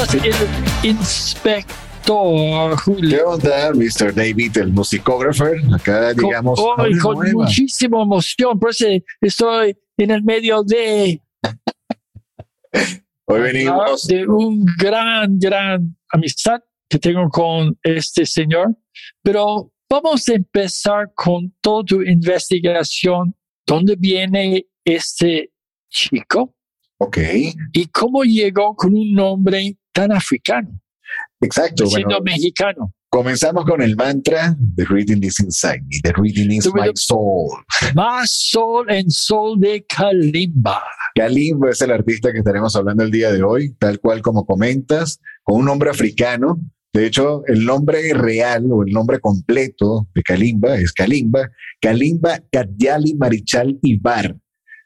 ¿Cómo estás, el inspector Julio? ¿Qué onda, Mr. David, el musicógrafo? Acá, digamos, Con, hoy, con nueva. muchísima emoción, por eso estoy en el medio de, Hoy venimos. de un gran, gran amistad que tengo con este señor. Pero vamos a empezar con toda tu investigación. ¿Dónde viene este chico? Ok, ¿Y cómo llegó con un nombre tan africano, exacto. siendo Bueno, mexicano? comenzamos con el mantra The reading is inside me, The reading is my soul. Más sol en sol de Kalimba. Kalimba es el artista que estaremos hablando el día de hoy, tal cual como comentas, con un nombre africano. De hecho, el nombre real o el nombre completo de Kalimba es Kalimba, Kalimba Kadyali Marichal Ibar.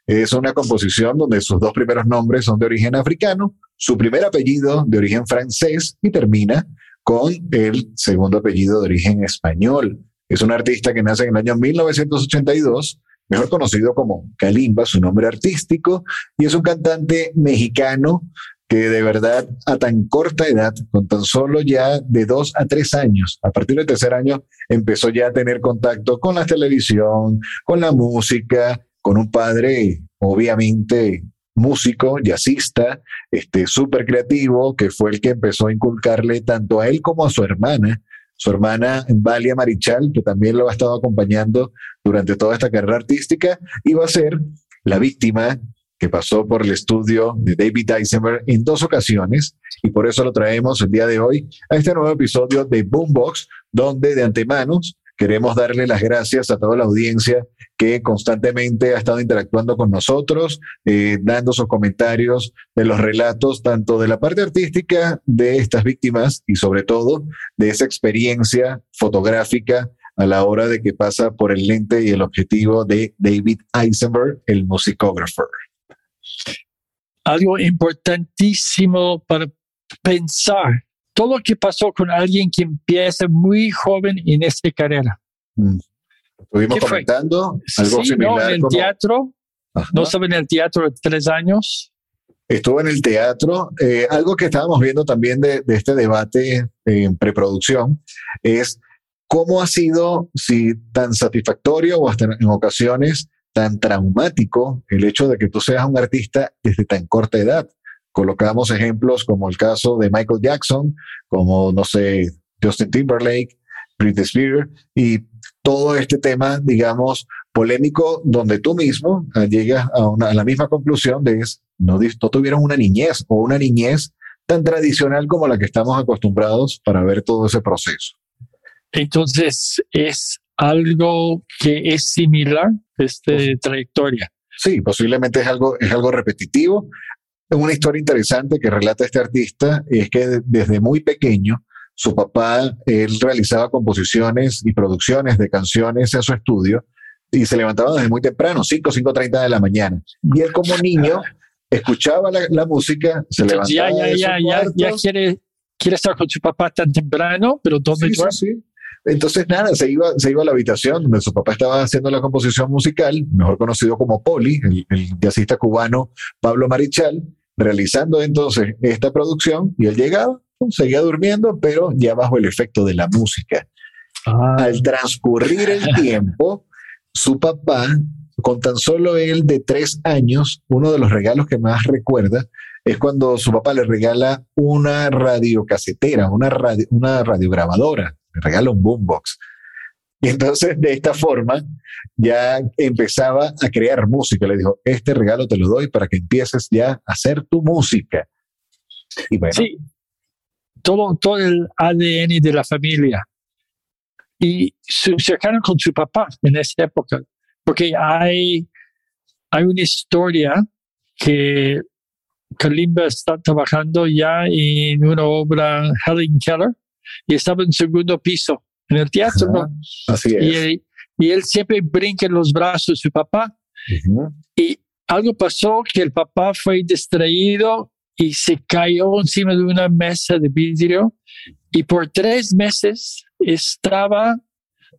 Es una composición donde sus dos primeros nombres son de origen africano, su primer apellido de origen francés y termina con el segundo apellido de origen español. Es un artista que nace en el año 1982, mejor conocido como Kalimba, su nombre artístico, y es un cantante mexicano que de verdad a tan corta edad, con tan solo ya de dos a tres años, a partir del tercer año, empezó ya a tener contacto con la televisión, con la música, con un padre obviamente músico, jazzista, este, súper creativo, que fue el que empezó a inculcarle tanto a él como a su hermana, su hermana Valia Marichal, que también lo ha estado acompañando durante toda esta carrera artística, va a ser la víctima que pasó por el estudio de David Eisenberg en dos ocasiones y por eso lo traemos el día de hoy a este nuevo episodio de Boombox, donde de antemano queremos darle las gracias a toda la audiencia que constantemente ha estado interactuando con nosotros, eh, dando sus comentarios de los relatos, tanto de la parte artística de estas víctimas y sobre todo de esa experiencia fotográfica a la hora de que pasa por el lente y el objetivo de David Eisenberg, el musicógrafo. Algo importantísimo para pensar. Todo lo que pasó con alguien que empieza muy joven en esta carrera. Mm. Estuvimos ¿Qué fue? comentando algo Sí, similar. ¿no? En el como- teatro, Ajá. no estaba en el teatro de tres años. Estuvo en el teatro. Eh, algo que estábamos viendo también de, de este debate en preproducción es cómo ha sido, si tan satisfactorio o hasta en ocasiones tan traumático el hecho de que tú seas un artista desde tan corta edad. Colocamos ejemplos como el caso de Michael Jackson, como, no sé, Justin Timberlake, Britney Spears y todo este tema, digamos, polémico, donde tú mismo eh, llegas a, una- a la misma conclusión de es, no, no tuvieron una niñez o una niñez tan tradicional como la que estamos acostumbrados para ver todo ese proceso. Entonces, es algo que es similar esta trayectoria. Sí, posiblemente es algo, es algo repetitivo. Una historia interesante que relata este artista es que de- desde muy pequeño, su papá, él realizaba composiciones y producciones de canciones en su estudio y se levantaba desde muy temprano, 5, 5.30 de la mañana. Y él como niño escuchaba la, la música, se Entonces, ya, levantaba ya, de ya, su ya, ya cuarto. quiere, quiere estar con su papá tan temprano, pero ¿dónde Sí, sí, sí. Entonces, nada, se iba, se iba a la habitación donde su papá estaba haciendo la composición musical, mejor conocido como Poli, el, el jazzista cubano Pablo Marichal, realizando entonces esta producción y él llegaba, seguía durmiendo, pero ya bajo el efecto de la música. Ah, Al transcurrir el tiempo, su papá, con tan solo él de tres años, uno de los regalos que más recuerda es cuando su papá le regala una radiocasetera, una, radio, una radiograbadora, le regala un boombox. Y entonces de esta forma ya empezaba a crear música. Le dijo, este regalo te lo doy para que empieces ya a hacer tu música. Y bueno, Sí, todo, todo el ADN de la familia. Y se acercaron con su papá en esa época, porque hay, hay una historia que Kalimba está trabajando ya en una obra Helen Keller y estaba en segundo piso en el teatro. Ajá, así Y es. él, y él siempre brinca en los brazos de su papá y algo pasó que el papá fue distraído y se cayó encima de una mesa de vidrio y por tres meses estaba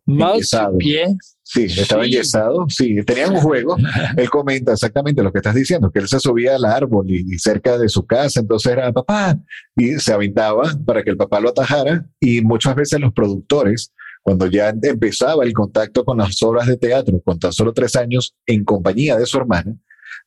mal su pie. Sí, estaba Sí. enyesado. Sí, tenían un juego. Él comenta exactamente lo que estás diciendo, que él se subía al árbol y, y cerca de su casa, entonces era papá, y se aventaba para que el papá lo atajara. Y muchas veces los productores, cuando ya empezaba el contacto con las obras de teatro, con tan solo tres años, en compañía de su hermana,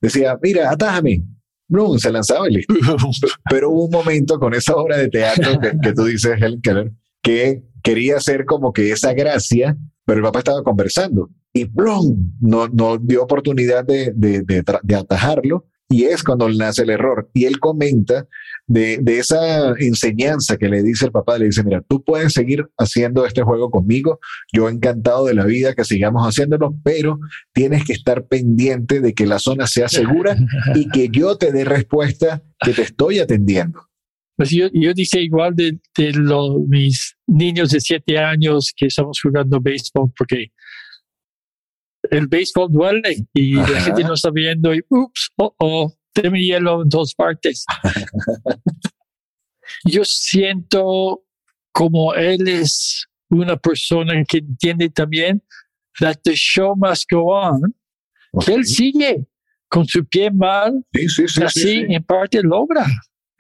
decía, mira, atájame. No, se lanzaba y listo. Pero hubo un momento con esa obra de teatro que, que tú dices, Helen Keller, que quería hacer como que esa gracia, pero el papá estaba conversando y ¡plum! No, no dio oportunidad de, de, de atajarlo y es cuando nace el error. Y él comenta de, de esa enseñanza que le dice el papá, le dice, mira, tú puedes seguir haciendo este juego conmigo, yo encantado de la vida que sigamos haciéndolo, pero tienes que estar pendiente de que la zona sea segura y que yo te dé respuesta que te estoy atendiendo. Pues yo, yo dice igual de, de los, mis niños de siete años que estamos jugando béisbol porque el béisbol duele y la gente no está viendo y ups, oh, oh, tengo hielo en dos partes. yo siento como él es una persona que entiende también that the show must go on, que él sigue con su pie mal, Sí, sí, sí, sí, así sí. en parte logra.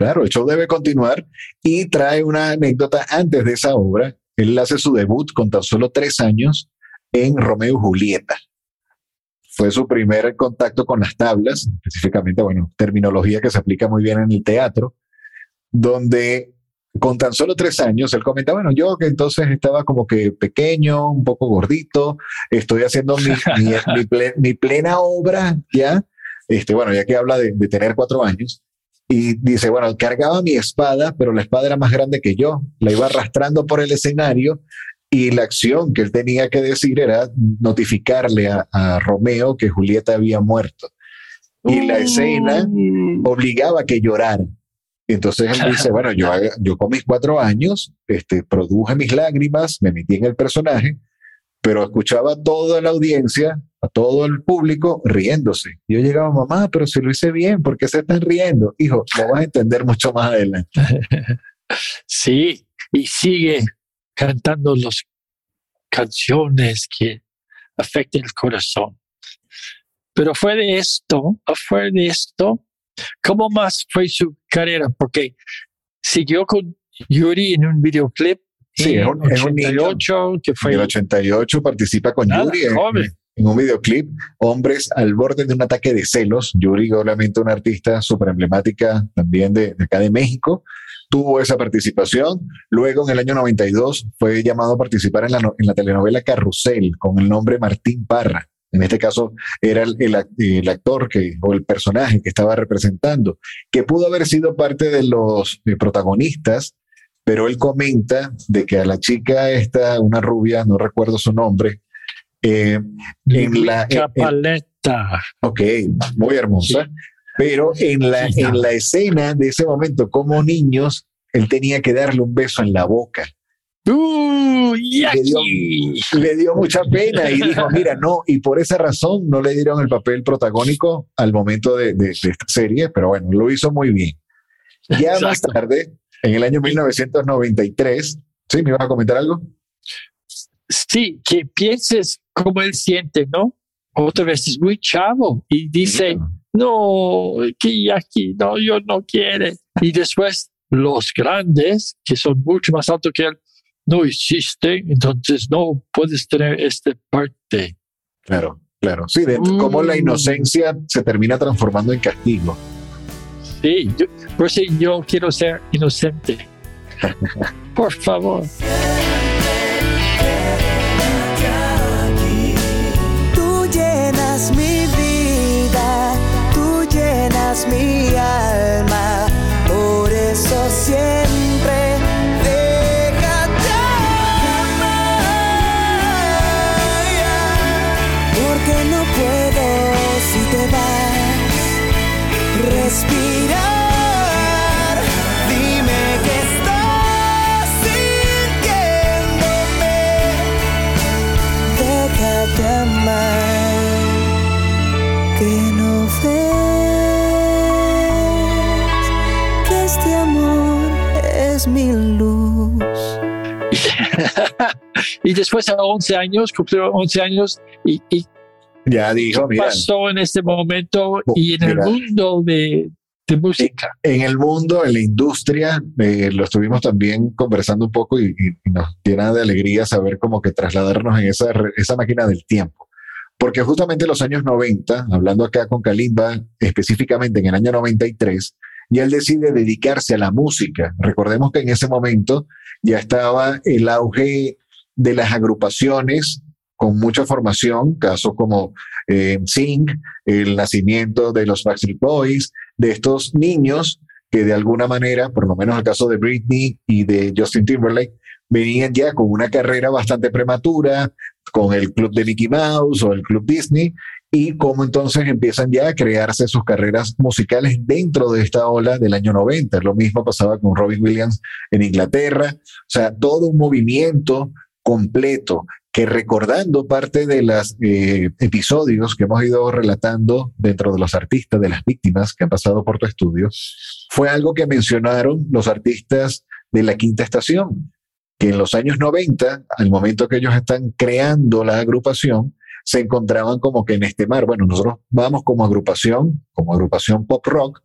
Claro, el show debe continuar y trae una anécdota antes de esa obra. Él hace su debut con tan solo tres años en Romeo y Julieta. Fue su primer contacto con las tablas, específicamente, bueno, terminología que se aplica muy bien en el teatro, donde con tan solo tres años él comenta, bueno, yo que entonces estaba como que pequeño, un poco gordito, estoy haciendo mi, mi, mi ple- mi plena obra ya, este, bueno, ya que habla de, de tener cuatro años, y dice, bueno, cargaba mi espada, pero la espada era más grande que yo, la iba arrastrando por el escenario y la acción que él tenía que decir era notificarle a, a Romeo que Julieta había muerto. Y la escena obligaba a que llorara. Entonces él dice, bueno, yo, yo con mis cuatro años este, produje mis lágrimas, me metí en el personaje, pero escuchaba a toda la audiencia, a todo el público riéndose. Yo llegaba, mamá, pero si lo hice bien, ¿por qué se están riendo? Hijo, lo vas a entender mucho más adelante. Sí, y sigue cantando las canciones que afectan el corazón. Pero fue de esto, fue de esto, ¿cómo más fue su carrera? Porque siguió con Yuri en un videoclip Sí, en es un- es un niño. 88, que fue En el 88 participa con Nada, Yuri en, un videoclip, Hombres al borde de un ataque de celos. Yuri, obviamente, una artista súper emblemática también de, de acá de México, tuvo esa participación. Luego, en el año 92, fue llamado a participar en la, no- en la telenovela Carrusel con el nombre Martín Parra. En este caso, era el, el actor que, o el personaje que estaba representando, que pudo haber sido parte de los eh, protagonistas pero él comenta de que a la chica esta, una rubia, no recuerdo su nombre, eh, en la- Capaleta. ok, muy hermosa, pero en la, Sí, en la escena de ese momento, como niños, él tenía que darle un beso en la boca. ¡Uh! Le dio-. Le dio mucha pena y dijo, mira, no, y por esa razón no le dieron el papel protagónico al momento de, de- de esta serie, pero bueno, lo hizo muy bien. Ya más Exacto. tarde, en el año 1993, ¿sí? ¿Me ibas a comentar algo? Sí, que pienses cómo él siente, ¿no? Otra vez es muy chavo y dice, no, que aquí, no, yo no quiere. Y después los grandes, que son mucho más altos que él, no hiciste, entonces no puedes tener esta parte. Claro, claro. Sí, de cómo la Mm. inocencia se termina transformando en castigo. Sí, yo, por eso yo quiero ser inocente. por favor. Tú llenas mi vida, tú llenas mi alma, por eso siempre. Déjate amar, porque no puedo si te vas respirar. Y después a 11 años, cumplió 11 años y, y Ya dijo, ¿qué mira, pasó en este momento y en el mira. mundo de, de música. en el mundo, en la industria, eh, lo estuvimos también conversando un poco y, y- nos llena de alegría saber como que trasladarnos en esa, esa máquina del tiempo. Porque justamente en los años 90, hablando acá con Kalimba, específicamente en el año 93, ya él decide dedicarse a la música. Recordemos que en ese momento ya estaba el auge de las agrupaciones con mucha formación, casos como eh, el nacimiento de los Backstreet Boys, de estos niños que de alguna manera, por lo menos el caso de Britney y de Justin Timberlake, venían ya con una carrera bastante prematura, con el club de Mickey Mouse o el club Disney, y cómo entonces empiezan ya a crearse sus carreras musicales dentro de esta ola del año 90. Lo mismo pasaba con Robin Williams en Inglaterra, o sea, todo un movimiento completo que recordando parte de los episodios que hemos ido relatando dentro de los artistas, de las víctimas que han pasado por tu estudio, fue algo que mencionaron los artistas de la quinta estación, que en los años 90, al momento que ellos están creando la agrupación, se encontraban como que en este mar. Bueno, nosotros vamos como agrupación, como agrupación pop rock,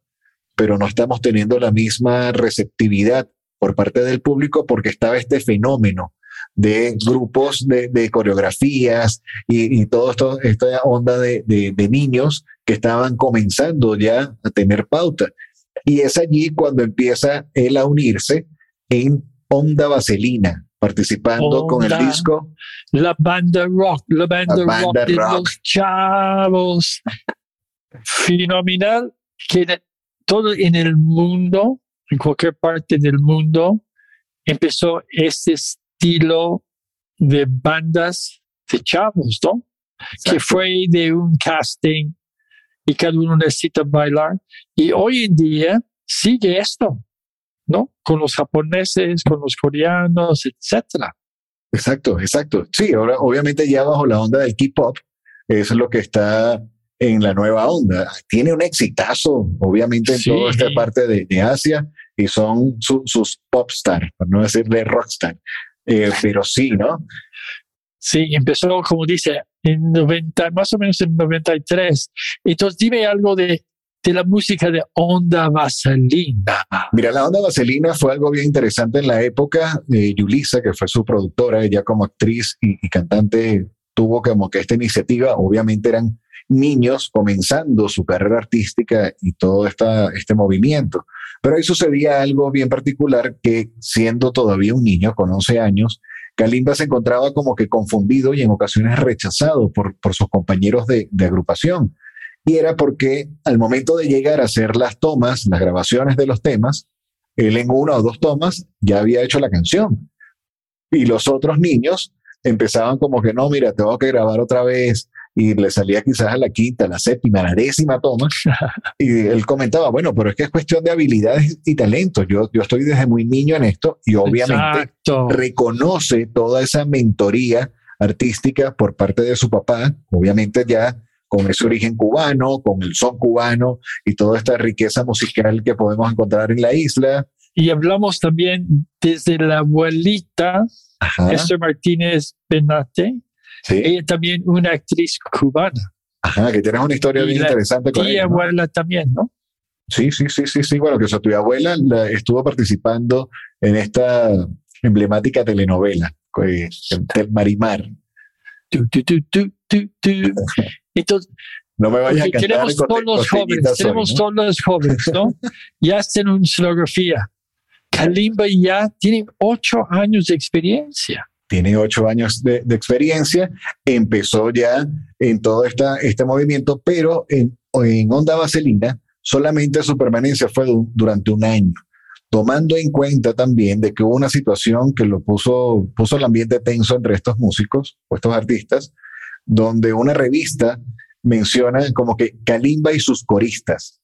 pero no estamos teniendo la misma receptividad por parte del público porque estaba este fenómeno de grupos de, de coreografías y, y todo esto, esta onda de, de, de niños que estaban comenzando ya a tener pauta. Y es allí cuando empieza él a unirse en Onda Vaselina, participando con el disco La banda rock, la banda, La banda rock de rock. los chavos. Fenomenal que todo en el mundo, en cualquier parte del mundo, empezó este estilo de bandas de chavos, ¿no? Que fue de un casting y cada uno necesita bailar. Y hoy en día sigue esto, ¿no? Con los japoneses, con los coreanos, etcétera. Exacto, exacto. Sí, ahora obviamente ya bajo la onda del K-pop, eso es lo que está en la nueva onda. Tiene un exitazo, obviamente, en Sí. toda esta parte de, de Asia y son su- sus popstar, por no decirle rockstar. Eh, pero sí, ¿no? Sí, empezó, como dice, en 90, más o menos en 93. Entonces, dime algo de, de la música de Onda Vaselina. Mira, la onda Vaselina fue algo bien interesante en la época de Yulisa, que fue su productora, ella como actriz y, y cantante tuvo como que esta iniciativa, obviamente eran niños comenzando su carrera artística y todo esta, este movimiento. Pero ahí sucedía algo bien particular que siendo todavía un niño con 11 años, Kalimba se encontraba como que confundido y en ocasiones rechazado por, por sus compañeros de, de agrupación. Y era porque al momento de llegar a hacer las tomas, las grabaciones de los temas, él en una o dos tomas ya había hecho la canción. Y los otros niños empezaban como que no, mira, tengo que grabar otra vez. Y le salía quizás a la quinta, la séptima, la décima toma. Y él comentaba, bueno, pero es que es cuestión de habilidades y talento. Yo, yo estoy desde muy niño en esto y obviamente Exacto. reconoce toda esa mentoría artística por parte de su papá, obviamente ya con ese origen cubano, con el son cubano y toda esta riqueza musical que podemos encontrar en la isla. Y hablamos también desde la abuelita, Esther Martínez Benate, sí, ella también una actriz cubana. ajá, que tienes una historia Y bien la interesante con Y ella. ¿no? abuela también, ¿no? Sí, sí, sí, sí, sí. Bueno, que su tu abuela la- estuvo participando en esta emblemática telenovela, eh, del Marimar. Tu, tu, tu. Entonces, No me vayas a cantar tenemos todos los jóvenes, hoy, tenemos ¿no? todos los jóvenes, ¿no? ya hacen una sonografía. Kalimba ya tiene ocho años de experiencia. Tiene ocho años de, de experiencia, empezó ya en todo esta, este movimiento, pero en, en Onda Vaselina solamente su permanencia fue du- durante un año, tomando en cuenta también de que hubo una situación que lo puso, puso el ambiente tenso entre estos músicos o estos artistas, donde una revista menciona como que Kalimba y sus coristas.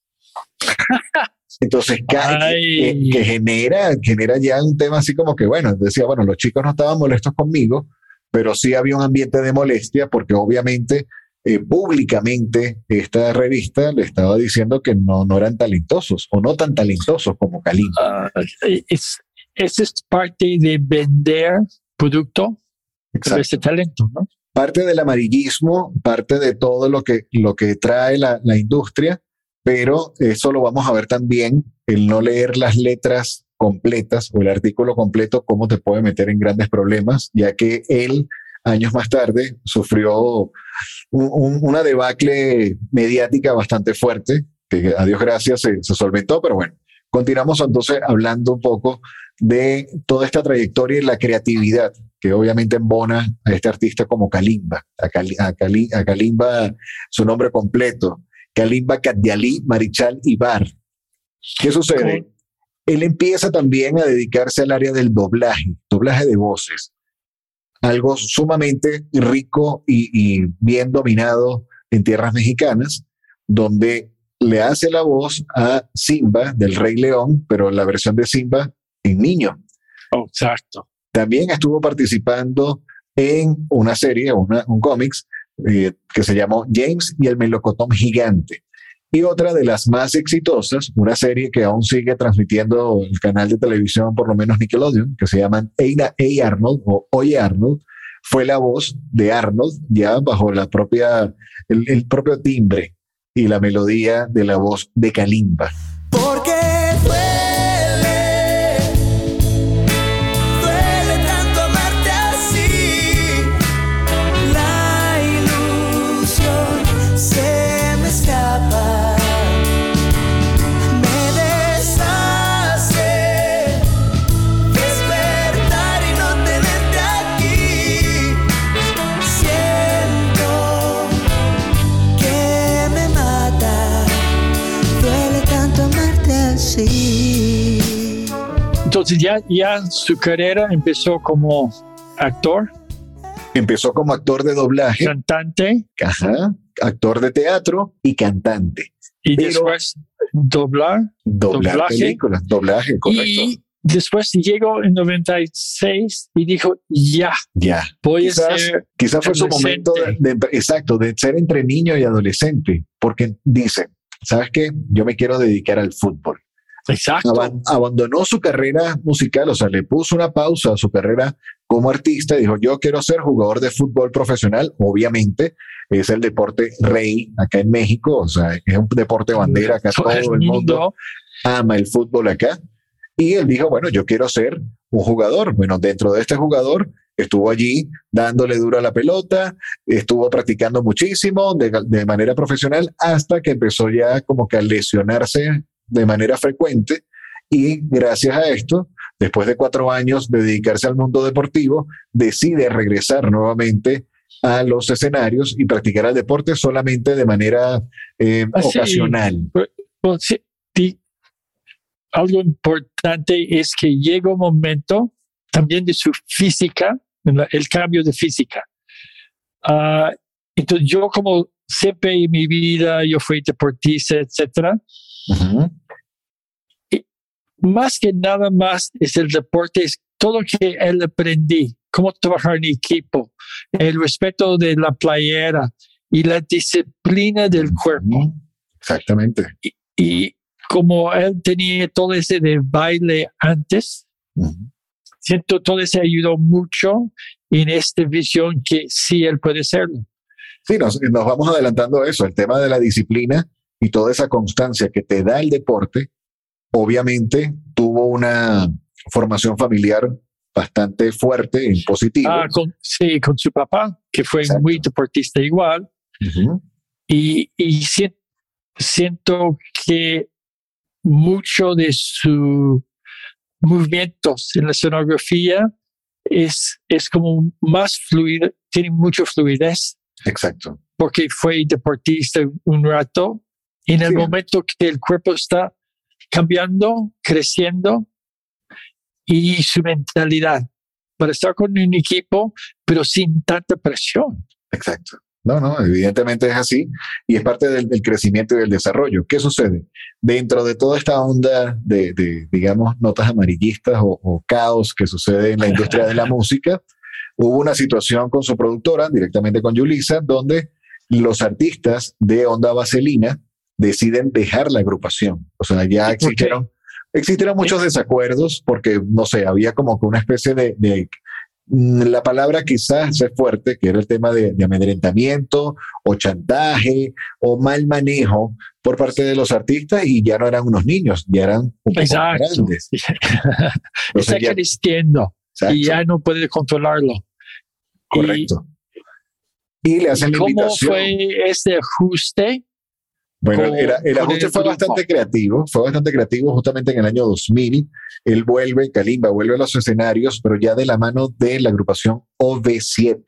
Entonces, que, que genera, genera ya un tema así como que, bueno, decía, bueno, los chicos no estaban molestos conmigo, pero sí había un ambiente de molestia porque obviamente eh, públicamente esta revista le estaba diciendo que no, no eran talentosos o no tan talentosos como Kalimba. Ah, es, esa es parte de vender producto, Exacto. ese talento, ¿no? parte del amarillismo, parte de todo lo que, lo que trae la, la industria, pero eso lo vamos a ver también, el no leer las letras completas o el artículo completo, cómo te puede meter en grandes problemas, ya que él, años más tarde, sufrió un- un- una debacle mediática bastante fuerte, que a Dios gracias se, se solventó, pero bueno, continuamos entonces hablando un poco de toda esta trayectoria y la creatividad que obviamente embona a este artista como Kalimba, a, a a Kalimba su nombre completo, Kalimba Kadiali Marichal Ibar. ¿Qué sucede? Él empieza también a dedicarse al área del doblaje, doblaje de voces, algo sumamente rico y, y bien dominado en tierras mexicanas, donde le hace la voz a Simba del Rey León, pero la versión de Simba en niño. Exacto. También estuvo participando en una serie, una, un cómics, eh, que se llamó James y el melocotón gigante. Y otra de las más exitosas, una serie que aún sigue transmitiendo el canal de televisión, por lo menos Nickelodeon, que se llama A. Arnold o Oye Arnold, fue la voz de Arnold ya bajo la propia, el, el propio timbre y la melodía de la voz de Kalimba. Entonces ya, ya su carrera empezó como actor, Empezó como actor de doblaje, cantante ajá, actor de teatro y cantante. y Pero- después doblar. Doblar Doblaje. películas, doblaje, correcto. Y después llegó en 96 y dijo, ya, ya. voy Quizás, a ser... quizás fue su momento de, de- exacto, de ser entre niño y adolescente, porque dice, ¿sabes qué? Yo me quiero dedicar al fútbol. Exacto. Aban- abandonó su carrera musical, o sea, le puso una pausa a su carrera como artista y dijo, yo quiero ser jugador de fútbol profesional, obviamente, es el deporte rey acá en México, o sea, es un deporte bandera acá, todo el mundo ama el fútbol acá. Y él dijo, bueno, yo quiero ser un jugador. Bueno, dentro de este jugador estuvo allí dándole duro a la pelota, estuvo practicando muchísimo de, de manera profesional hasta que empezó ya como que a lesionarse de manera frecuente. Y gracias a esto, después de cuatro años de dedicarse al mundo deportivo, decide regresar nuevamente a los escenarios y practicar el deporte solamente de manera eh, Ah, sí. ocasional. Well, sí, di- algo importante es que llega un momento también de su física, el cambio de física. Ah, entonces yo como siempre en mi vida, yo fui deportista, etcétera, Ujú. Más que nada más es el deporte, es todo lo que él aprendí, cómo trabajar en equipo, el respeto de la playera y la disciplina del cuerpo. Exactamente. Y como él tenía todo ese de baile antes, Ujú. siento todo ese ayudó mucho en esta visión que sí él puede serlo. Sí, nos, nos vamos adelantando a eso, el tema de la disciplina y toda esa constancia que te da el deporte, obviamente tuvo una formación familiar bastante fuerte en positivo. Ah, con, sí, con su papá, que fue Exacto. muy deportista igual. Y, y sien- siento que mucho de sus movimientos en la escenografía es, es como más fluido, tiene mucha fluidez Exacto. porque fue deportista un rato. Y en el Sí. momento que el cuerpo está cambiando, creciendo y su mentalidad para estar con un equipo, pero sin tanta presión. Exacto. No, no, evidentemente es así y es parte del, del crecimiento y del desarrollo. ¿Qué sucede? Dentro de toda esta onda de, de, digamos, notas amarillistas o, o caos que sucede en la industria de la música, hubo una situación con su productora, directamente con Yulisa, donde los artistas de Onda Vaselina deciden dejar la agrupación. O sea, ya existieron, existieron muchos desacuerdos porque, no sé, había como que una especie de, de mm, la palabra quizás es fuerte, que era el tema de, de amedrentamiento o chantaje o mal manejo por parte de los artistas y ya no eran unos niños, ya eran un poco Exacto. grandes. Está ya- creciendo exacto, y ya no puede controlarlo. Correcto. Y, le hacen ¿Y la ¿Cómo invitación. fue este ajuste? Bueno, con- el con ajuste el fue bastante creativo, fue bastante creativo justamente en el año 2000. Él vuelve, Kalimba vuelve a los escenarios, pero ya de la mano de la agrupación OV7.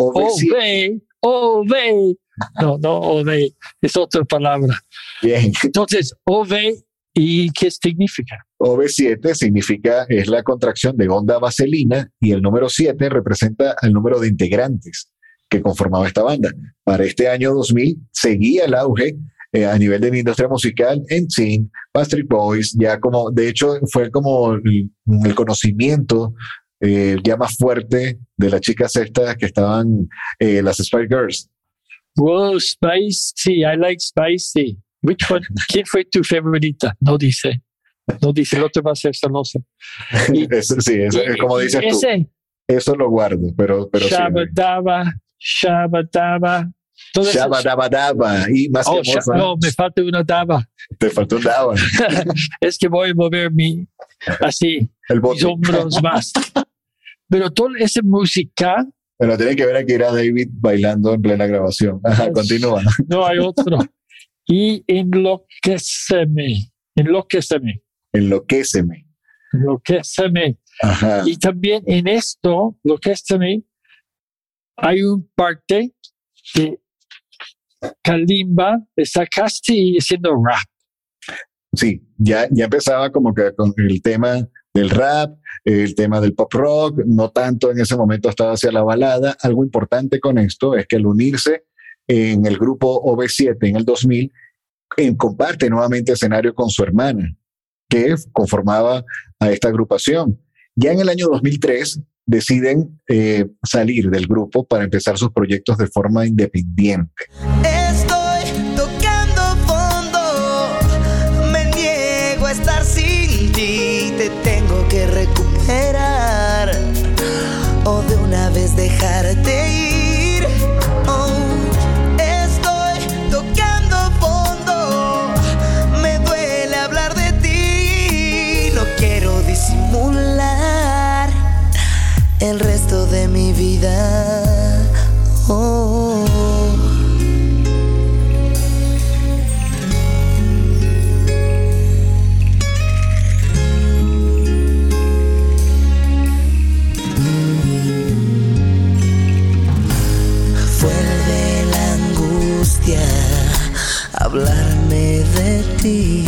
OV7, Ove, ove. No, no, ove, es otra palabra. bien. Entonces, ove, ¿y qué significa? OV7 significa, es la contracción de onda vaselina y el número 7 representa el número de integrantes que conformaba esta banda. Para este año 2000 seguía el auge eh, a nivel de la industria musical en Teen, Backstreet Boys, ya como, de hecho, fue como el, el conocimiento eh, ya más fuerte de las chicas estas que estaban, eh, las Spice Girls. Wow, spicy, I like spicy. Which one? ¿Quién fue tu favorita? No dice. No dice, el otro va a ser. Y- Eso, sí, eso, es como y- dices y tú, ese, eso lo guardo, pero, pero sí. Shabadaba, Shabadaba. Todo eso- Shabba Dabba Dabba y más Oh, que moza, no, me falta una daba. te faltó un daba, Es que voy a mover mi, así, el mis hombros más. Pero toda esa música, Pero tienen que ver aquí era David bailando en plena grabación. Ajá, Pues- continúa. no hay otro. Y enloqueceme, enloqueceme, Enloquéceme. enloqueceme. Ajá. Y también en esto, enloqueceme, hay un parte que Kalimba está casi haciendo rap. Sí, ya, ya empezaba como que con el tema del rap, el tema del pop rock, no tanto en ese momento estaba hacia la balada. Algo importante con esto es que al unirse en el grupo OV7 en el 2000, en- comparte nuevamente escenario con su hermana, que conformaba a esta agrupación. Ya en el año 2003 deciden eh, salir del grupo para empezar sus proyectos de forma independiente. Estoy tocando fondo, me niego a estar sin ti, te tengo que recuperar. O de una vez dejarte el resto de mi vida. Oh. Vuelve la angustia hablarme de ti.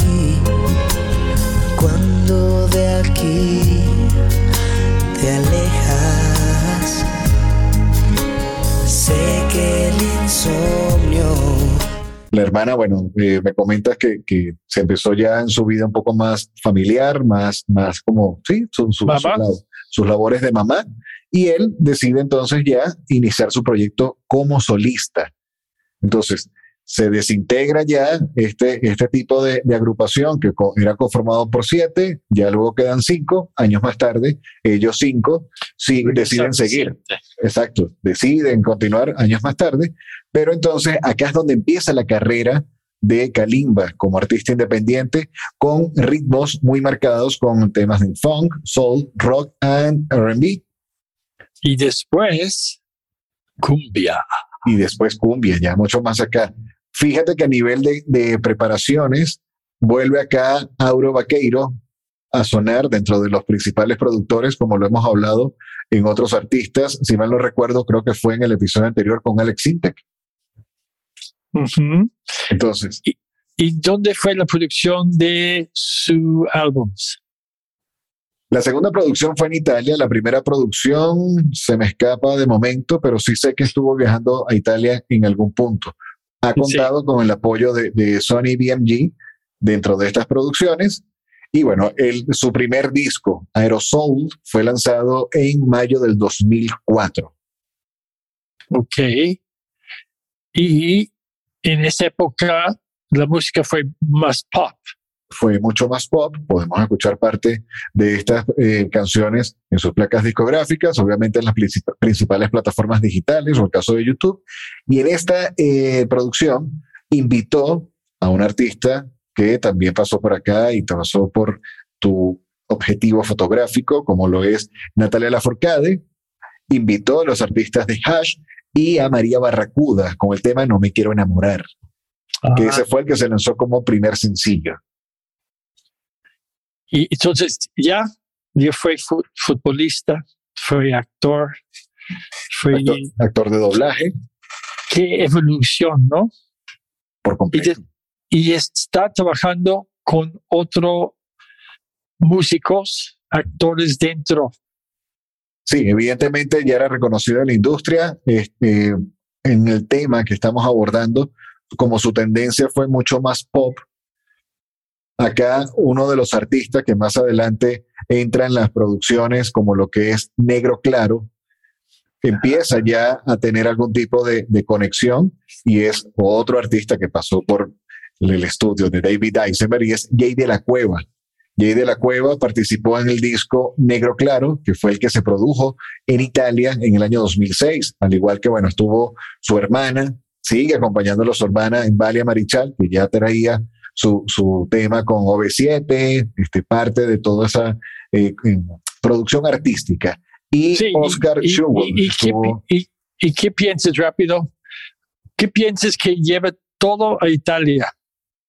Cuando de aquí La hermana, bueno, eh, me comentas que, que se empezó ya en su vida un poco más familiar, más, más como, sí, su- su- sus labores de mamá. Y él decide entonces ya iniciar su proyecto como solista. Entonces, se desintegra ya este, este tipo de, de agrupación que co- era conformado por siete, ya luego quedan cinco, años más tarde, ellos cinco sí, deciden seguir. Exacto, deciden continuar años más tarde, pero entonces acá es donde empieza la carrera de Kalimba como artista independiente con ritmos muy marcados con temas de funk, soul, rock and R&B Y después, cumbia. y después cumbia, ya mucho más acá. Fíjate que a nivel de, de preparaciones vuelve acá Auro Vaqueiro a sonar dentro de los principales productores, como lo hemos hablado en otros artistas. Si mal no recuerdo, creo que fue en el episodio anterior con Alex Sintek. Ujú. Entonces, ¿Y dónde fue la producción de su álbums? La segunda producción fue en Italia, la primera producción se me escapa de momento, pero sí sé que estuvo viajando a Italia en algún punto. Ha Sí. contado con el apoyo de, de Sony BMG dentro de estas producciones. Y bueno, el, su primer disco, Aerosol, fue lanzado en mayo del 2004. Ok. Y en esa época la música fue más pop. Fue mucho más pop. Podemos escuchar parte de estas eh, canciones en sus placas discográficas, obviamente en las princip- principales plataformas digitales o el caso de YouTube. Y en esta eh, producción invitó a un artista que también pasó por acá y pasó por tu objetivo fotográfico, como lo es Natalia Laforcade. Invitó a los artistas de Hash y a María Barracuda con el tema No me quiero enamorar, que Ah, ese fue el que se lanzó como primer sencillo. Y entonces ya, ya fue fu- futbolista, fue actor, fue Actor, actor de doblaje qué evolución, ¿no? por Y, completo. de- y está trabajando con otros músicos, actores dentro. Sí, evidentemente ya era reconocido en la industria. Este, en el tema que estamos abordando, como su tendencia fue mucho más pop, acá uno de los artistas que más adelante entra en las producciones como lo que es Negro Claro, empieza ya a tener algún tipo de, de conexión y es otro artista que pasó por el estudio de David Eisenberg y es Jay de la Cueva. Jay de la Cueva participó en el disco Negro Claro, que fue el que se produjo en Italia en el año 2006, al igual que, bueno, estuvo su hermana, sigue acompañándolo su hermana en Valia Marichal, que ya traía su, su tema con OV7, este, parte de toda esa eh, em, producción artística. Y Sí, Oscar y, Schubert y- y qué, estuvo- y- y qué piensas rápido? ¿Qué piensas que lleva todo a Italia?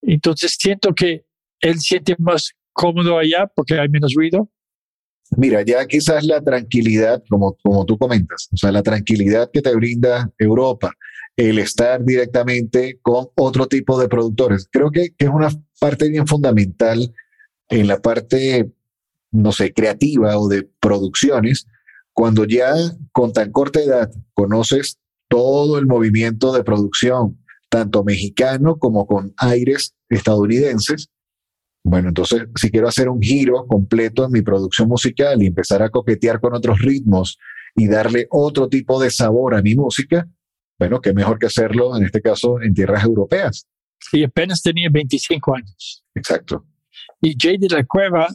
Entonces siento que él siente más cómodo allá porque hay menos ruido. Mira, ya quizás la tranquilidad, como, como tú comentas, o sea, la tranquilidad que te brinda Europa, el estar directamente con otro tipo de productores, creo que, es una parte bien fundamental en la parte, no sé, creativa o de producciones, cuando ya con tan corta edad conoces todo el movimiento de producción, tanto mexicano como con aires estadounidenses, bueno, entonces, si quiero hacer un giro completo en mi producción musical y empezar a coquetear con otros ritmos y darle otro tipo de sabor a mi música, bueno, qué mejor que hacerlo, en este caso, en tierras europeas. Y apenas tenía 25 años. Exacto. Y Jay de la Cueva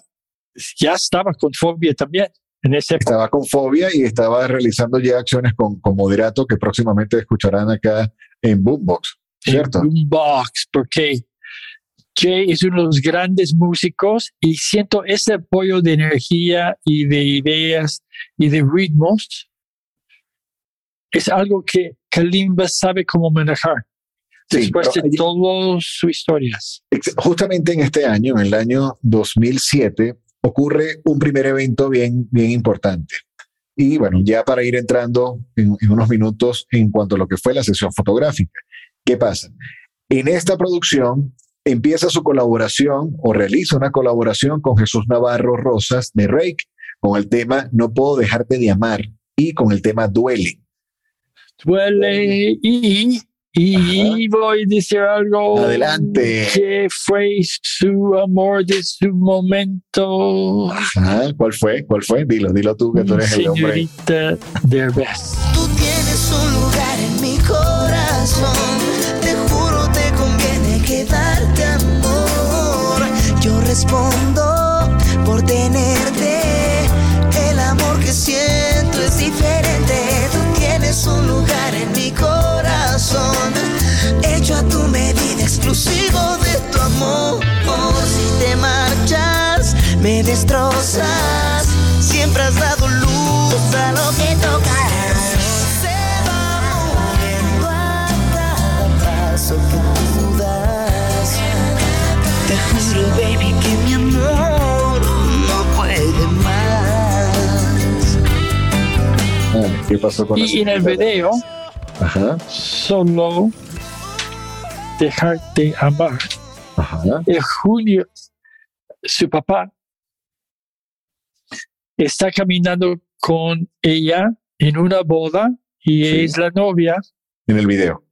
ya estaba con fobia también en ese. Estaba con Fobia y estaba realizando ya acciones con, con Moderato que próximamente escucharán acá en Boombox, ¿cierto? en Boombox, porque Jay es uno de los grandes músicos y siento ese apoyo de energía y de ideas y de ritmos. Es algo que Kalimba sabe cómo manejar después de allí- todas sus historias. Justamente en este año, en el año 2007, ocurre un primer evento bien, bien importante. Y bueno, ya para ir entrando en, en unos minutos en cuanto a lo que fue la sesión fotográfica. ¿Qué pasa? En esta producción empieza su colaboración o realiza una colaboración con Jesús Navarro Rosas de Rake con el tema No puedo dejarte de amar y con el tema Duele. Duele y, y voy a decir algo. Adelante. Que fue su amor de su momento. Ajá, ¿Cuál fue? ¿Cuál fue? Dilo, dilo tú que tú eres el hombre. Señorita Derbez. Tú tienes un lugar en mi corazón. Te juro, te conviene quedarte, amor. Yo respondo por tenerte. Me destrozas. Siempre has dado luz a lo que tocas. Se va moviendo a cada paso que tú das. Te juro, baby, que mi amor no puede más. Ah, ¿Qué pasó con Y en el video, Ajá, solo dejarte amar. ajá. En junio, su papá está caminando con ella en una boda y Sí. es la novia En el video.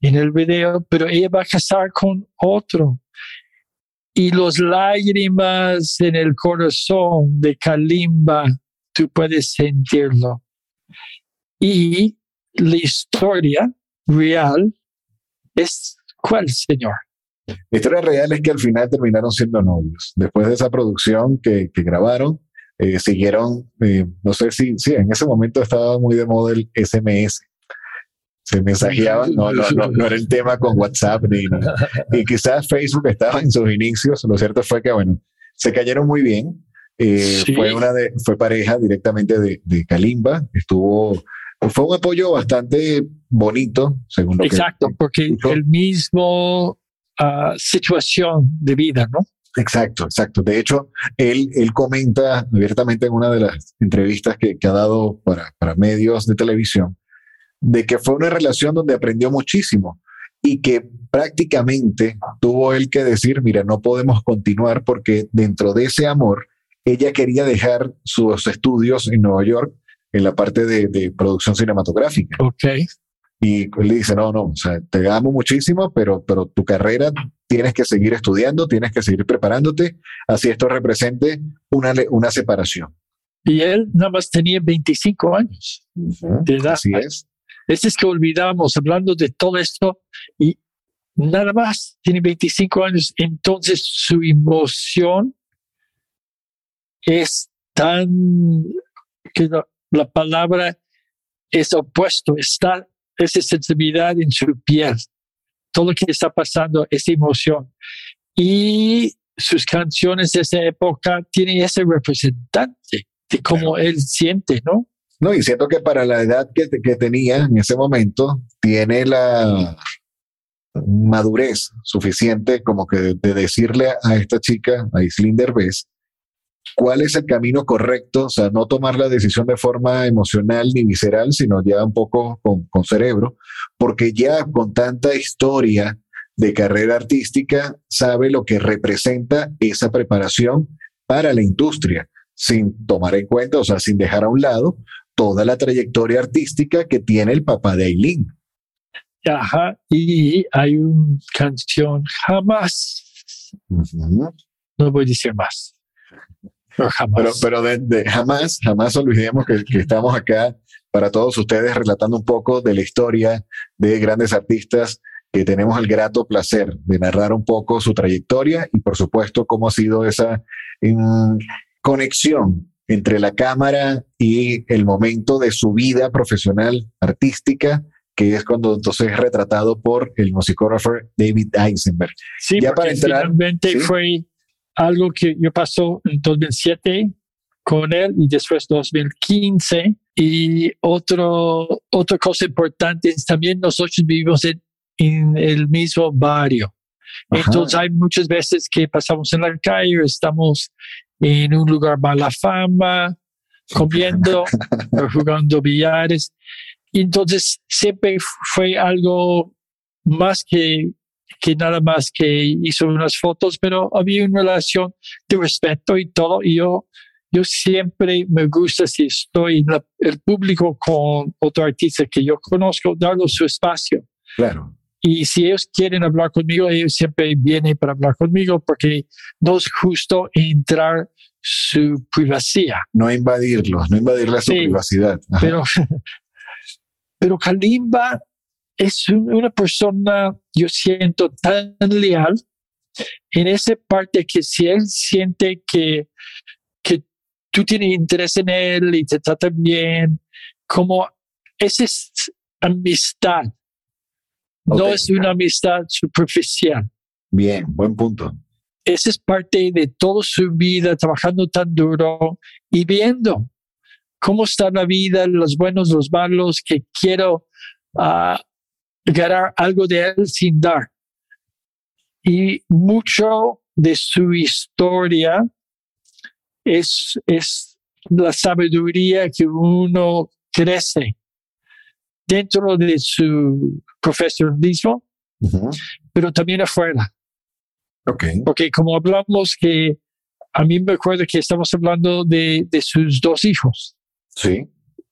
en el video, pero ella va a casar con otro. Y los lágrimas en el corazón de Kalimba, tú puedes sentirlo. Y la historia real es, ¿cuál, señor? La historia real es que al final terminaron siendo novios. Después de esa producción que, que grabaron, eh, siguieron, eh, no sé si, sí, en ese momento estaba muy de moda el SMS. Se mensajeaban, no, no, no, no era el tema con WhatsApp ni, y quizás Facebook estaba en sus inicios. Lo cierto fue que, bueno, se cayeron muy bien. Eh, Sí. Fue una de, fue pareja directamente de, de Kalimba. Estuvo, fue un apoyo bastante bonito, según lo que Exacto, porque el mismo ah, situación de vida, ¿no? Exacto, exacto. De hecho, él, él comenta abiertamente en una de las entrevistas que, que ha dado para, para medios de televisión, de que fue una relación donde aprendió muchísimo y que prácticamente tuvo él que decir, mira, no podemos continuar porque dentro de ese amor, ella quería dejar sus estudios en Nueva York en la parte de, de producción cinematográfica. Ok. Y él le dice, no, no, o sea, te amo muchísimo, pero, pero tu carrera tienes que seguir estudiando, tienes que seguir preparándote, así esto represente una, una separación. Y él nada más tenía 25 años de edad. Así es. Es es que olvidamos hablando de todo esto y nada más tiene 25 años. Entonces su emoción es tan que la, la palabra es opuesto. Está esa sensibilidad en su piel. Todo lo que está pasando es emoción. Y sus canciones de esa época tienen ese representante de cómo él siente, ¿no? No, y siento que para la edad que, que tenía en ese momento, tiene la madurez suficiente como que de, de decirle a esta chica, a Islín Derbez, cuál es el camino correcto, o sea, no tomar la decisión de forma emocional ni visceral, sino ya un poco con, con cerebro, porque ya con tanta historia de carrera artística sabe lo que representa esa preparación para la industria, sin tomar en cuenta, o sea, sin dejar a un lado toda la trayectoria artística que tiene el papá de Aileen. Ajá, y hay una canción jamás, no voy a decir más, jamás. Pero, pero de, de jamás, jamás olvidemos que, que estamos acá para todos ustedes relatando un poco de la historia de grandes artistas que tenemos el grato placer de narrar un poco su trayectoria y por supuesto cómo ha sido esa mm, conexión entre la cámara y el momento de su vida profesional artística, que es cuando entonces es retratado por el musicógrafo David Eisenberg. sí, ya porque para entrar, finalmente ¿sí? fue algo que yo pasó en 2007 con él y después 2015. Y otro, otra cosa importante es también nosotros vivimos en, en el mismo barrio. Ajá. Entonces hay muchas veces que pasamos en la calle, estamos en un lugar mala fama, comiendo o jugando billares. Entonces siempre fue algo más que, que nada más que hizo unas fotos, pero había una relación de respeto y todo. Y yo, yo siempre me gusta si estoy en la- el público con otro artista que yo conozco, darle su espacio. Claro. Y si ellos quieren hablar conmigo, ellos siempre vienen para hablar conmigo porque no es justo entrar su privacidad. No invadirlos, no invadirle su Sí. privacidad. Ajá. Pero, pero Kalimba es un- una persona, yo siento, tan leal en esa parte que si él siente que, que tú tienes interés en él y te trata bien, como esa es amistad. No es una amistad superficial. Bien, buen punto. Esa es parte de toda su vida trabajando tan duro y viendo cómo está la vida, los buenos, los malos, que quiero ah, ganar algo de él sin dar. Y mucho de su historia es, es la sabiduría que uno crece dentro de su profesionalismo, pero también afuera. Ok. Porque como hablamos que a mí me acuerdo que estamos hablando de, de sus dos hijos Sí.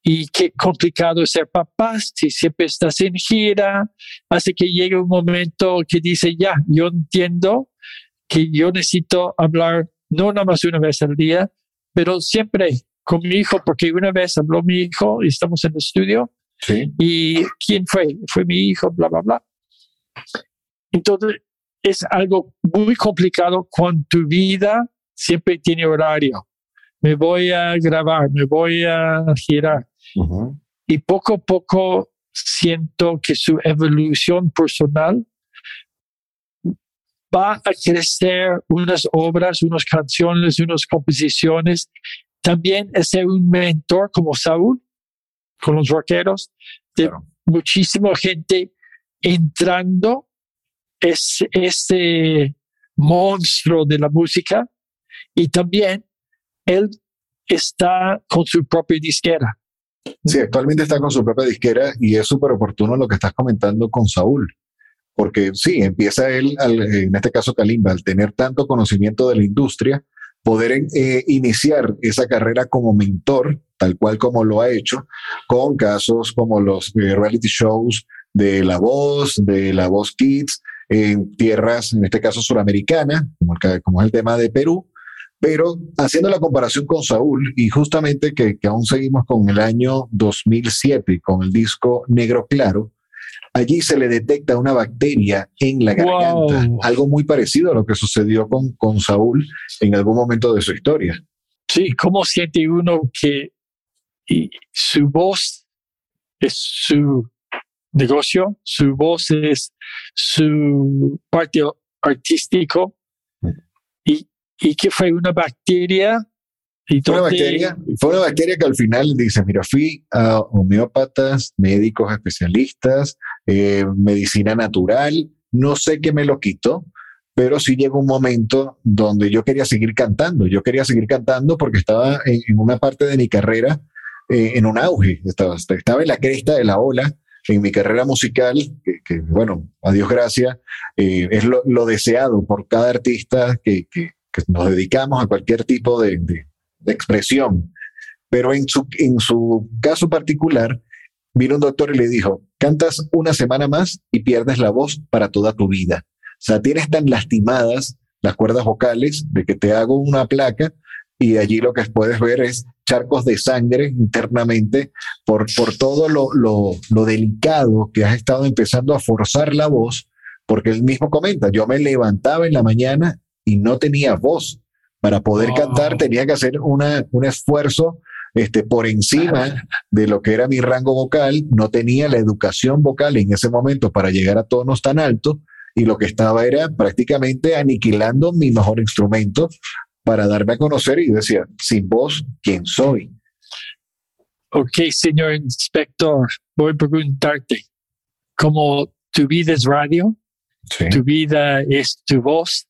Y qué complicado ser papá si siempre estás en gira, hace que llegue un momento que dice, ya, yo entiendo que yo necesito hablar no nada más una vez al día, pero siempre con mi hijo, porque una vez habló mi hijo y estamos en el estudio Sí. y quién fue, fue mi hijo, bla, bla, bla. Entonces, es algo muy complicado cuando tu vida siempre tiene horario. Me voy a grabar, me voy a girar. Y poco a poco siento que su evolución personal va a crecer unas obras, unas canciones, unas composiciones. También es un mentor como Saúl con los rockeros, de Claro. muchísima gente entrando ese, ese monstruo de la música y también él está con su propia disquera. Sí, actualmente está con su propia disquera y es súper oportuno lo que estás comentando con Saúl. Porque sí, empieza él, en este caso Kalimba, al tener tanto conocimiento de la industria, poder eh, iniciar esa carrera como mentor, tal cual como lo ha hecho, con casos como los eh, reality shows de La Voz, de La Voz Kids, en tierras, en este caso suramericanas, como, como es el tema de Perú, pero haciendo la comparación con Saúl, y justamente que, que aún seguimos con el año 2007, con el disco Negro Claro, allí se le detecta una bacteria en la garganta, Wow. algo muy parecido a lo que sucedió con, con Saúl en algún momento de su historia. Sí, ¿cómo siente uno que y su voz es su negocio, su voz es su parte artístico y, que fue una bacteria y Fue una bacteria, fue una bacteria que al final dice, mira, fui a homeópatas, médicos especialistas, eh, medicina natural, no sé qué me lo quitó, pero sí llegó un momento donde yo quería seguir cantando, yo quería seguir cantando porque estaba en, en una parte de mi carrera eh, en un auge, estaba, estaba en la cresta de la ola en mi carrera musical, que, que, bueno, a Dios gracias, eh, es lo, lo deseado por cada artista que, que- nos dedicamos a cualquier tipo de, de- de expresión. Pero en su, en su caso particular, vino un doctor y le dijo, cantas una semana más y pierdes la voz para toda tu vida. O sea, tienes tan lastimadas las cuerdas vocales de que te hago una placa y allí lo que puedes ver es charcos de sangre internamente por, por todo lo, lo, lo delicado que has estado empezando a forzar la voz, porque él mismo comenta, yo me levantaba en la mañana y no tenía voz. Para poder Oh. cantar tenía que hacer una, un esfuerzo este, por encima de lo que era mi rango vocal, no tenía la educación vocal en ese momento para llegar a tonos tan altos y lo que estaba era prácticamente aniquilando mi mejor instrumento para darme a conocer y decía, sin voz, ¿quién soy? Ok, señor inspector, voy a preguntarte, como tu vida es radio, tu vida es tu voz,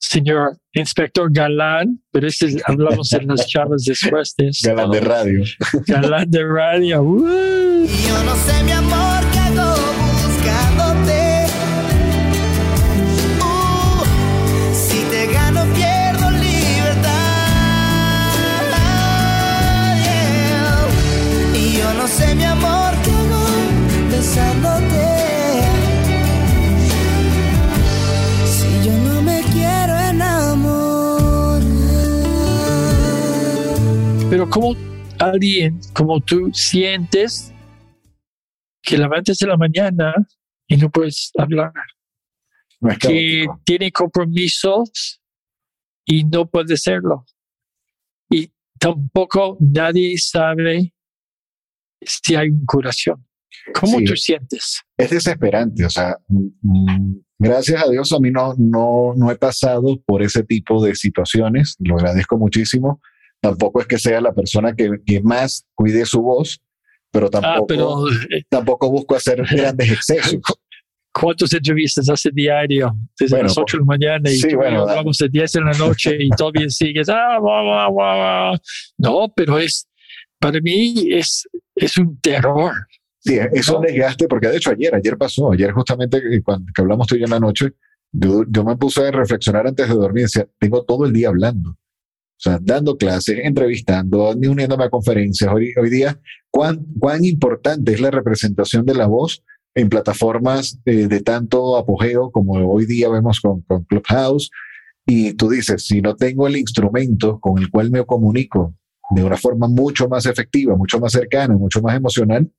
señor inspector Galán, pero este es- hablamos en las charlas después de esto. Galán de radio. Galán de radio. ¡uh! Yo no sé, mi amor, Pero como alguien como tú sientes que levantes en la mañana y no puedes hablar, No que tiene compromisos y no puede serlo. Y tampoco nadie sabe si hay una curación. ¿Cómo Sí. tú sientes? es desesperante. O sea, mm, gracias a Dios a mí no, no, no he pasado por ese tipo de situaciones. Lo agradezco muchísimo. Tampoco es que sea la persona que, que más cuide su voz, pero Ah, tampoco, pero eh, tampoco busco hacer grandes excesos. ¿cuántas entrevistas hace diario? Desde Bueno, las 8 de la mañana y sí, bueno, da- hablamos de 10 de la noche y todavía sigues. Ah. No, pero es, para mí es, es un terror. Sí, es un desgaste, porque de hecho ayer, ayer pasó, ayer justamente eh, cuando que hablamos tú y yo en la noche, yo, yo me puse a reflexionar antes de dormir, decía, tengo todo el día hablando. O sea, dando clases, entrevistando, ni uniéndome a conferencias. Hoy, hoy día, ¿cuán, ¿cuán importante es la representación de la voz en plataformas eh, de tanto apogeo como hoy día vemos con, con Clubhouse? Y tú dices, si no tengo el instrumento con el cual me comunico de una forma mucho más efectiva, mucho más cercana, mucho más emocional,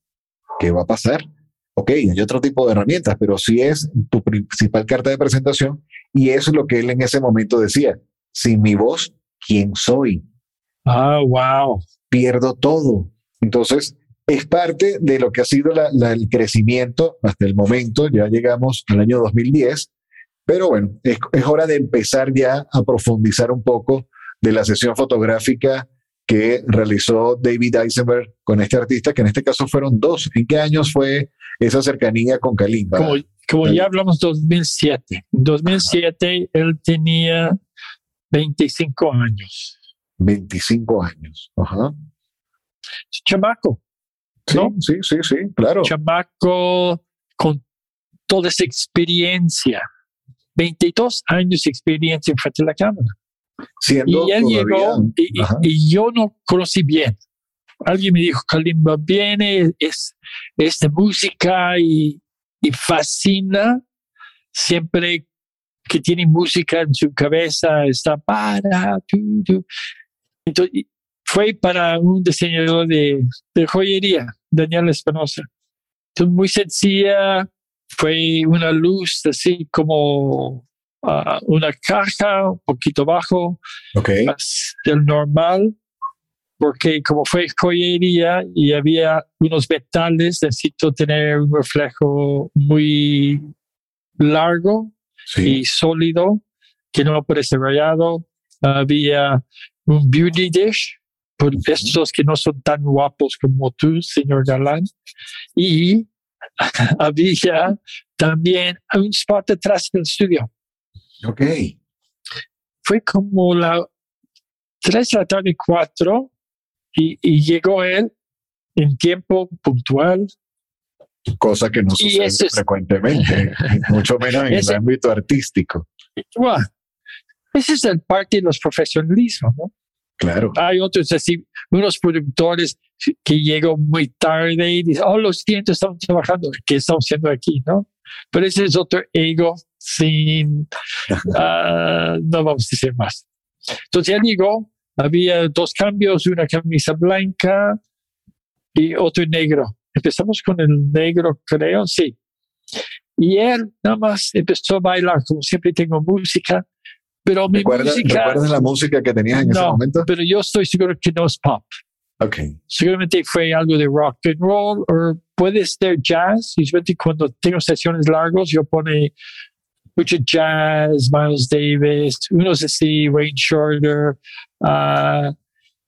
¿qué va a pasar? ok, hay otro tipo de herramientas, pero sí es tu principal carta de presentación y eso es lo que él en ese momento decía. Sin mi voz, ¿quién soy? Ah, wow. Pierdo todo. Entonces, es parte de lo que ha sido la- la- el crecimiento hasta el momento. Ya llegamos al año 2010, pero bueno, es, es hora de empezar ya a profundizar un poco de la sesión fotográfica que realizó David Eisenberg con este artista, que en este caso fueron dos. ¿En qué años fue esa cercanía con Kalimba? Como, como ya hablamos 2007. En 2007 él tenía 25 años. 25 años. Ajá. Chamaco, Sí, ¿No? sí, sí, sí, claro. chamaco con toda esa experiencia. 22 años de experiencia en frente de la cámara. Siendo Y él todavía- llegó y, yo no conocí bien. Alguien me dijo, Kalimba viene, es, es de música y, y fascina. Siempre que tiene música en su cabeza, está para. Entonces, fue para un diseñador de, de joyería, Daniel Espinosa. Entonces, muy sencilla, fue una luz así como ah, una caja, un poquito bajo, Ok, más del normal, porque como fue joyería y había unos metales, necesito tener un reflejo muy largo sí. y sólido, que no puede ser rayado. Había un beauty dish, por estos que no son tan guapos como tú, señor Galán. Y había también un spot detrás del estudio Ok, fue como la 3 de la tarde, 4, y, y llegó él en tiempo puntual. Cosa que no sucede es- frecuentemente, mucho menos en Ese- el ámbito artístico. Bueno, ese es el parte de los profesionalismos, ¿no? Claro, Hay otros así, unos productores que llegan muy tarde y dicen, oh, los clientes están trabajando, ¿qué estamos haciendo aquí, no? Pero ese es otro ego sin, ah, no vamos a decir más. Entonces él llegó, había dos cambios, una camisa blanca y otro negro. Empezamos con el negro, creo, sí. Y él nada más empezó a bailar, como siempre tengo música, pero mi ¿Recuerdas, música... ¿recuerdas la música que tenías en ese No. momento? pero yo estoy seguro que no es pop. Ok, Seguramente fue algo de rock and roll o puede ser jazz. Usualmente cuando tengo sesiones largas yo pone mucho jazz, Miles Davis, unos así, Wayne Shorter, ah,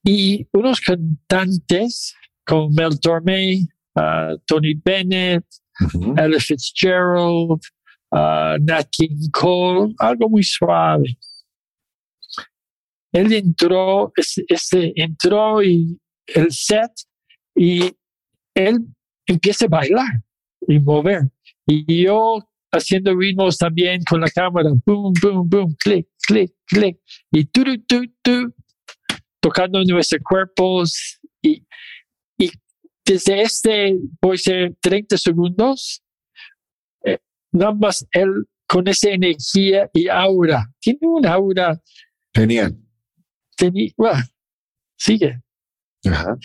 y unos cantantes como Mel Tormé, ah, Tony Bennett, Ujú. Ella Fitzgerald, ah, Nat King Cole, algo muy suave. Él entró, este, entró y el set y él empieza a bailar y mover. Y yo haciendo ritmos también con la cámara, boom, boom, boom, clic, clic, clic, y tu, tu, tu, tu, tocando nuestros cuerpos. Y desde este, voy a ser 30 segundos, eh, nada más él con esa energía y aura. Tiene un aura, genial. tenía, bueno, sigue, Ajá.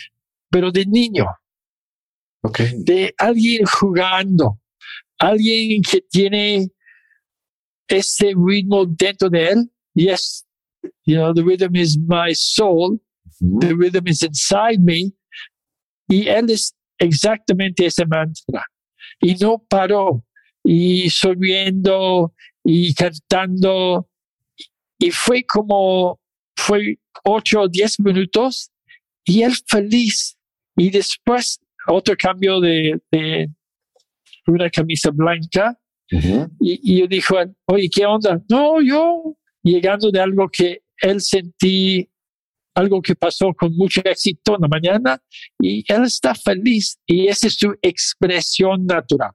pero de niño. Ok, de alguien jugando, alguien que tiene ese ritmo dentro de él. Yes, you know, the rhythm is my soul, Ujú. the rhythm is inside me. Y él es exactamente ese mantra. Y no paró. Y sonriendo y cantando. Y fue como, fue ocho o diez minutos y él feliz. Y después otro cambio de, de una camisa blanca y, y yo dijo, oye, ¿qué onda? No, yo llegando de algo que él sentí, algo que pasó con mucho éxito en la mañana y él está feliz y esa es su expresión natural.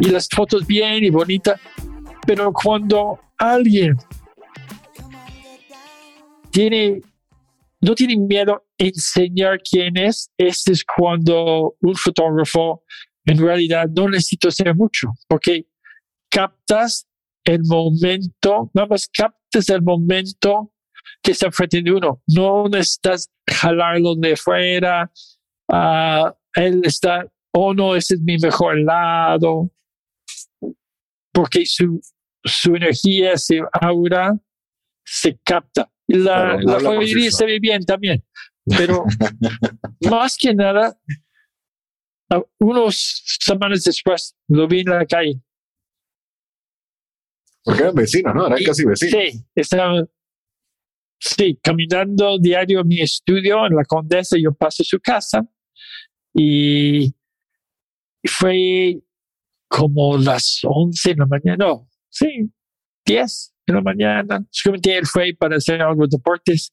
Y las fotos bien y bonitas, pero cuando alguien tiene no tienen miedo a enseñar quién es. Este es cuando un fotógrafo en realidad no necesita hacer mucho, porque captas el momento, nada más captas el momento que está frente de uno. No necesitas jalarlo de fuera. ah, él está, oh no, ese es mi mejor lado. Porque su, su energía, su aura se capta. La, la joyería se ve bien también. Pero más que nada, unos semanas después lo vi en la calle. Porque eran vecinos, ¿no? Eran Y- casi vecinos. Sí, estaba sí, caminando diario a mi estudio en la Condesa, yo paso a su casa y fue como las 11 de la mañana, no, sí, 10 de la mañana. Seguramente él fue para hacer algo de deportes,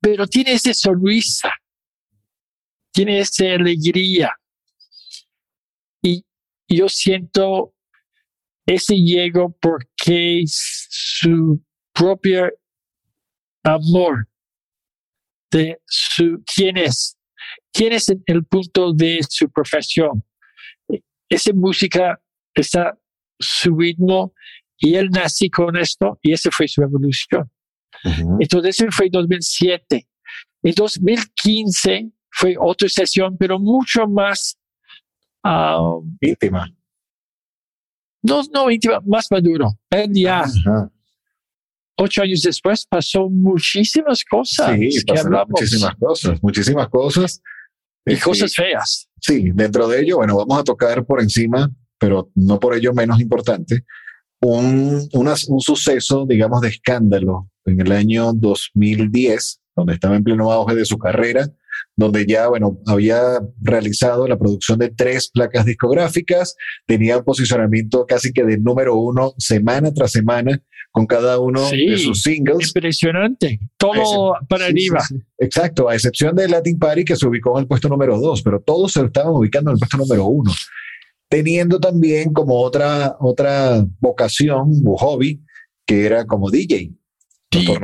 pero tiene esa sonrisa, tiene esa alegría. Y yo siento ese llego porque su propio amor de su quién es, quién es el punto de su profesión. Esa música está su ritmo y él nació con esto y esa fue su evolución. Entonces ese fue 2007. En 2015 fue otra sesión, pero mucho más, ah, Íntima. no, no íntima, más maduro. Él ya Ajá. ocho años después pasó muchísimas cosas Sí, hablamos muchísimas cosas, muchísimas cosas. y Este, cosas feas. Sí, dentro de ello, bueno, vamos a tocar por encima, pero no por ello menos importante, un, una- un suceso, digamos, de escándalo en el año 2010, donde estaba en pleno auge de su carrera, donde ya, bueno, había realizado la producción de tres placas discográficas, tenía un posicionamiento casi que de número uno semana tras semana con cada uno Sí, de sus singles. Impresionante. Todo para Sí, arriba. sí. Exacto, a excepción de Latin Party que se ubicó en el puesto número dos, pero todos se estaban ubicando en el puesto número uno, teniendo también como otra, otra vocación o hobby que era como DJ. DJ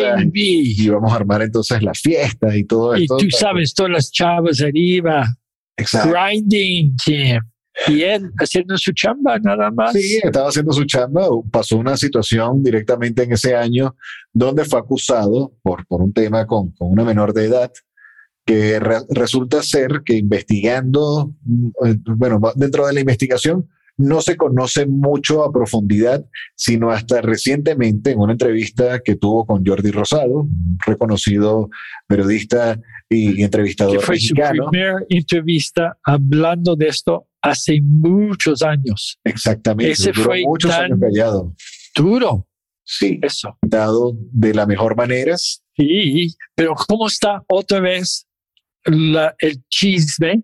Baby. Y íbamos a armar entonces la fiesta y todo Y esto. tú sabes, todas las chavas arriba, Exacto. grinding, Jim. Y él haciendo su chamba nada más. Sí, estaba haciendo su chamba. Pasó una situación directamente en ese año donde fue acusado por, por un tema con, con una menor de edad que re- resulta ser que investigando, mm, bueno, dentro de la investigación no se conoce mucho a profundidad, sino hasta recientemente en una entrevista que tuvo con Jordi Rosado, un reconocido periodista y, y que entrevistador fue su mexicano. primera entrevista hablando de esto hace muchos años. Exactamente, Ese duró fue muchos tan- años callado. Duro, Sí, eso. dado de la mejor manera. Sí, pero ¿cómo está otra vez la- el chisme?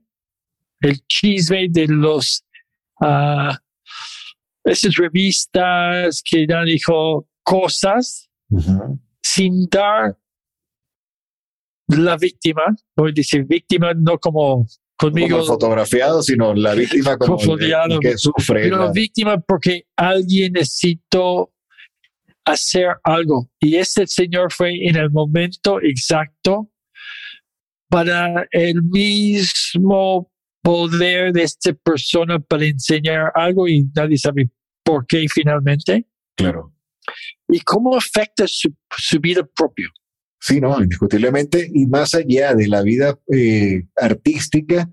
El chisme de los ah, esas revistas que ya dijo cosas sin dar la víctima, voy a decir víctima no como conmigo, fotografiado, sino la víctima como el- el Fotografiado. que sufre. pero la- víctima porque alguien necesitó hacer algo y este señor fue en el momento exacto para el mismo poder de esta persona para enseñar algo y nadie sabe por qué finalmente claro. y cómo afecta su, su vida propia. Sí, no, indiscutiblemente. Y más allá de la vida eh, artística,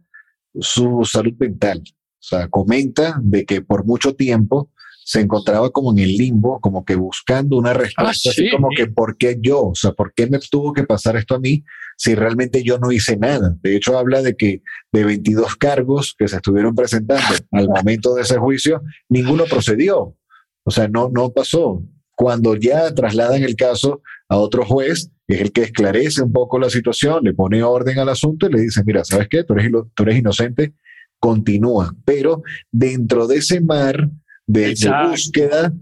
su salud mental. O sea, comenta de que por mucho tiempo se encontraba como en el limbo, como que buscando una respuesta, Ah, así sí. como que ¿por qué yo? O sea, ¿por qué me tuvo que pasar esto a mí si realmente yo no hice nada? De hecho, habla de que de 22 cargos que se estuvieron presentando al momento de ese juicio, ninguno procedió. O sea, no, no pasó. Cuando ya trasladan el caso a otro juez, es el que esclarece un poco la situación, le pone orden al asunto y le dice, mira, ¿sabes qué? Tú eres, tú eres inocente, continúa. Pero dentro de ese mar de, de búsqueda,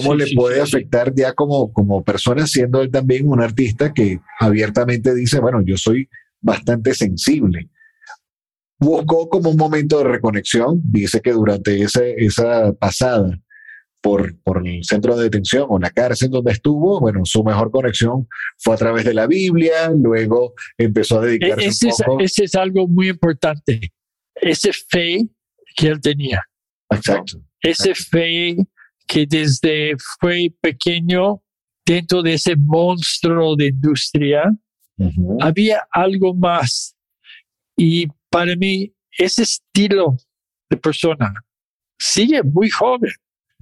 ¿cómo Sí, le sí, puede sí, afectar ya como, como persona, siendo él también un artista que abiertamente dice, bueno, yo soy bastante sensible? Buscó como un momento de reconexión, dice que durante ese, esa pasada por, por el centro de detención o la cárcel donde estuvo, bueno, su mejor conexión fue a través de la Biblia, luego empezó a E- dedicarse Ese es, un poco. ese es algo muy importante. Ese fe que él tenía. Exacto. Ese fe que desde fue pequeño dentro de ese monstruo de industria, había algo más. Y para mí, ese estilo de persona sigue muy joven.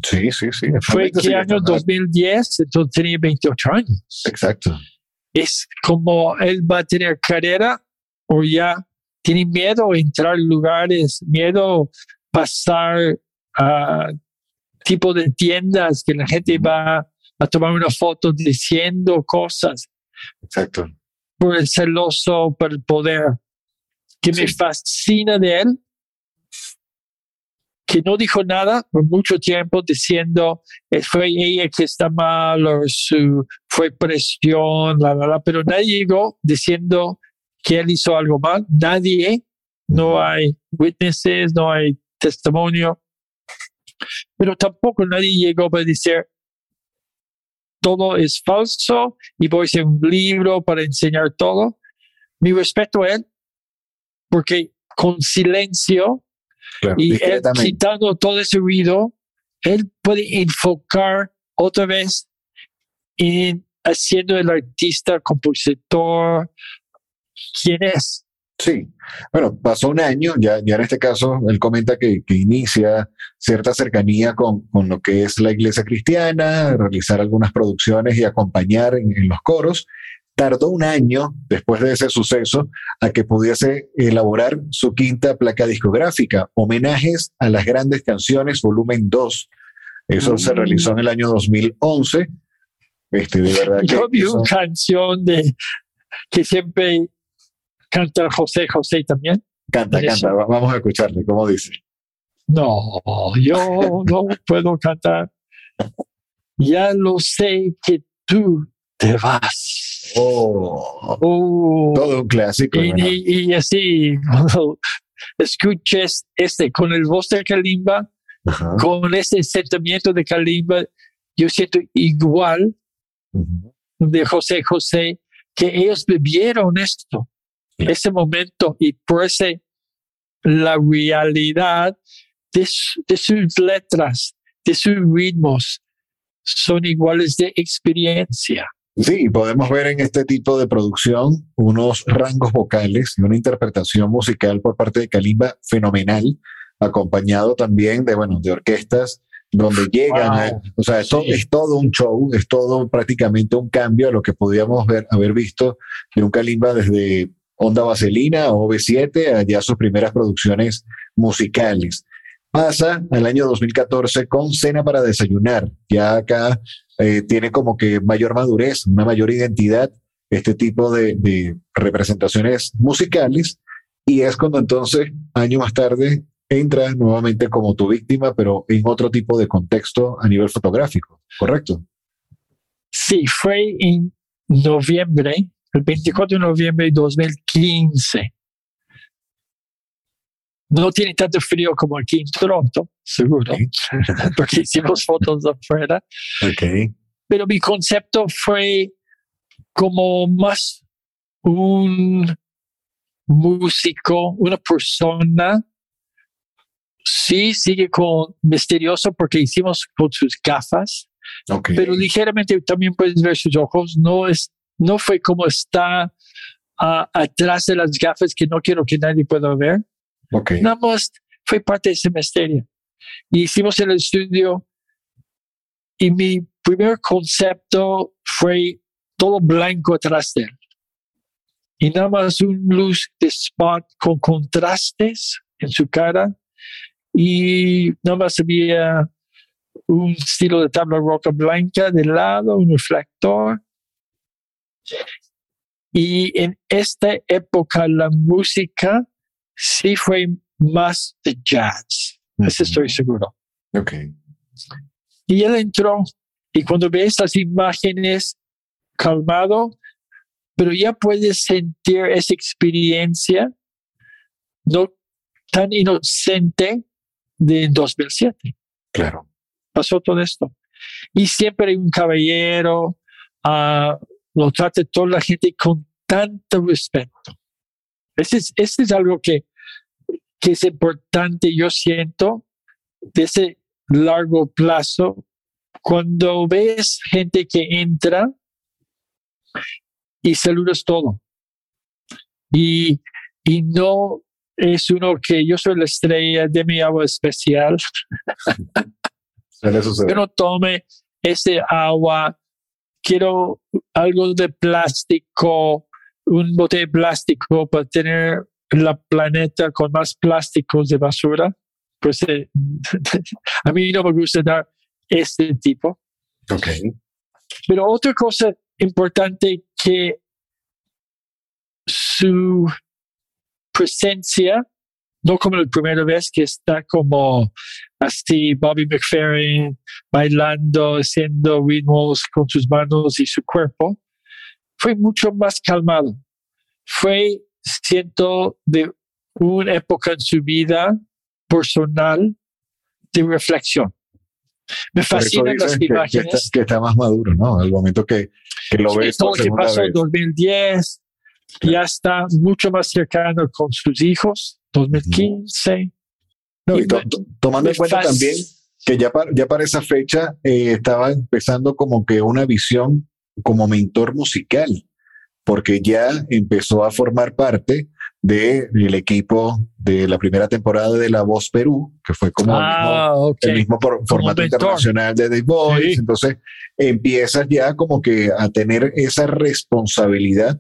Sí, sí, sí. Fue que año estando- 2010, entonces tenía 28 años. Exacto. Es como él va a tener carrera o ya tiene miedo a entrar en lugares, miedo pasar a tipo de tiendas que la gente va a tomar una foto diciendo cosas. Exacto. por el celoso, por el poder, que me fascina de él, que no dijo nada por mucho tiempo diciendo "Eh, fue ella que está mal o su, fue presión, la, la, la, pero nadie llegó diciendo que él hizo algo mal, nadie, no hay witnesses, no hay testimonio, pero tampoco nadie llegó para decir todo es falso y voy a hacer un libro para enseñar todo. Mi respeto a él, porque con silencio Claro. y él quitando todo ese ruido, él puede enfocar otra vez en haciendo el artista, compositor, quién es. Sí, bueno, pasó un año, ya, ya en este caso él comenta que, que inicia cierta cercanía con, con lo que es la iglesia cristiana, realizar algunas producciones y acompañar en, en los coros. Tardó un año después de ese suceso a que pudiese elaborar su quinta placa discográfica, Homenajes a las Grandes Canciones, volumen 2. Eso se Mm. realizó en el año 2011. Este, de verdad que Yo vi eso- una canción de que siempre canta José José también. canta, canta, va- vamos a escucharle, ¿cómo dice? No, yo no puedo cantar. Ya lo sé que tú te vas. Oh, Oh. todo un clásico. Y, y- y así, cuando escuches este con el voz de Kalimba, Ajá. con ese sentimiento de Kalimba, yo siento igual Ujú. de José José, que ellos vivieron esto, ese momento, y por ese, la realidad de, de sus letras, de sus ritmos, son iguales de experiencia. Sí, podemos ver en este tipo de producción unos rangos vocales y una interpretación musical por parte de Kalimba fenomenal, acompañado también de, bueno, de orquestas donde llegan, a- Wow. o sea, es, to- Sí. es todo un show, es todo prácticamente un cambio a lo que podíamos ver, haber visto de un Kalimba desde Onda Vaselina o B7, allá sus primeras producciones musicales. Pasa al año 2014 con Cena para Desayunar. Ya acá eh, tiene como que mayor madurez, una mayor identidad, este tipo de representaciones musicales. Y es cuando entonces, año más tarde, entra nuevamente como tu víctima, pero en otro tipo de contexto a nivel fotográfico, ¿correcto? Sí, fue en noviembre, el 24 de noviembre de 2015. No tiene tanto frío como aquí en Toronto, seguro, porque hicimos fotos afuera, pero mi concepto fue como más un músico, una persona. Sí, sigue con misterioso porque hicimos con sus gafas, Ok. pero ligeramente también puedes ver sus ojos. No es, no fue como está atrás de las gafas que no quiero que nadie pueda ver. ok. Nada más fue parte de ese misterio. Y hicimos el estudio y mi primer concepto fue todo blanco atrás de él. Y nada más un luz de spot con contrastes en su cara. Y nada más había un estilo de tabla roca blanca de lado, un reflector. Y en esta época la música sí fue más de jazz. Eso estoy seguro. Ok. Y él entró y cuando ves las imágenes calmado, pero ya puedes sentir esa experiencia no tan inocente de 2007. Claro. pasó todo esto. Y siempre hay un caballero, ah, lo trata toda la gente con tanto respeto. Ese es, ese es algo que, que es importante, yo siento, de ese largo plazo. Cuando ves gente que entra y saludas todo. Y, y no es uno que yo soy la estrella de mi agua especial. Yo no tome ese agua. Quiero algo de plástico, un bote de plástico para tener la planeta con más plásticos de basura. Pues eh, a mí no me gusta dar este tipo. Ok. Pero otra cosa importante que su presencia, no como la primera vez que está como así Bobby McFerrin bailando, haciendo ritmos con sus manos y su cuerpo, fue mucho más calmado. Fue, siento, de una época en su vida personal de reflexión. Me fascinan las que, que imágenes. está, que está más maduro, ¿no? Al momento que, que lo Sí, ves todo lo que pasó en vez. 2010, ya está mucho más cercano con sus hijos, 2015. No, y to- to- tomando en cuenta también que ya para, ya para esa fecha eh, estaba empezando como que una visión como mentor musical, porque ya empezó a formar parte del equipo de la primera temporada de La Voz Perú, que fue como el mismo- Ah, ok. el mismo por- formato mentor. internacional de The Voice. Sí. Entonces empiezas ya como que a tener esa responsabilidad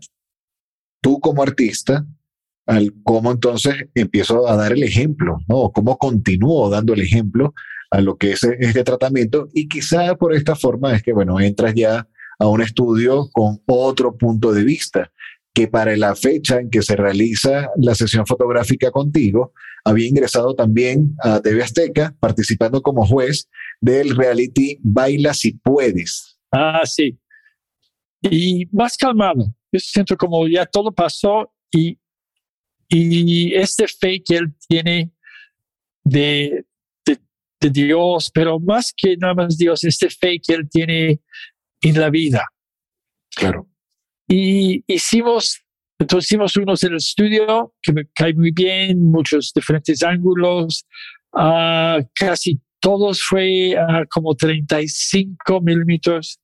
tú como artista, al cómo entonces empiezo a dar el ejemplo, ¿no? Cómo continúo dando el ejemplo a lo que es este tratamiento y quizá por esta forma es que, bueno, entras ya a un estudio con otro punto de vista que para la fecha en que se realiza la sesión fotográfica contigo, había ingresado también a TV Azteca participando como juez del reality Baila si puedes. Ah, sí. Y más calmado. Yo siento como ya todo pasó y, y este fe que él tiene de, de, de Dios, pero más que nada más Dios, este fe que él tiene en la vida. Claro. Y hicimos, entonces hicimos unos en el estudio que me cae muy bien, muchos diferentes ángulos. Ah, casi todos fue a como 35 milímetros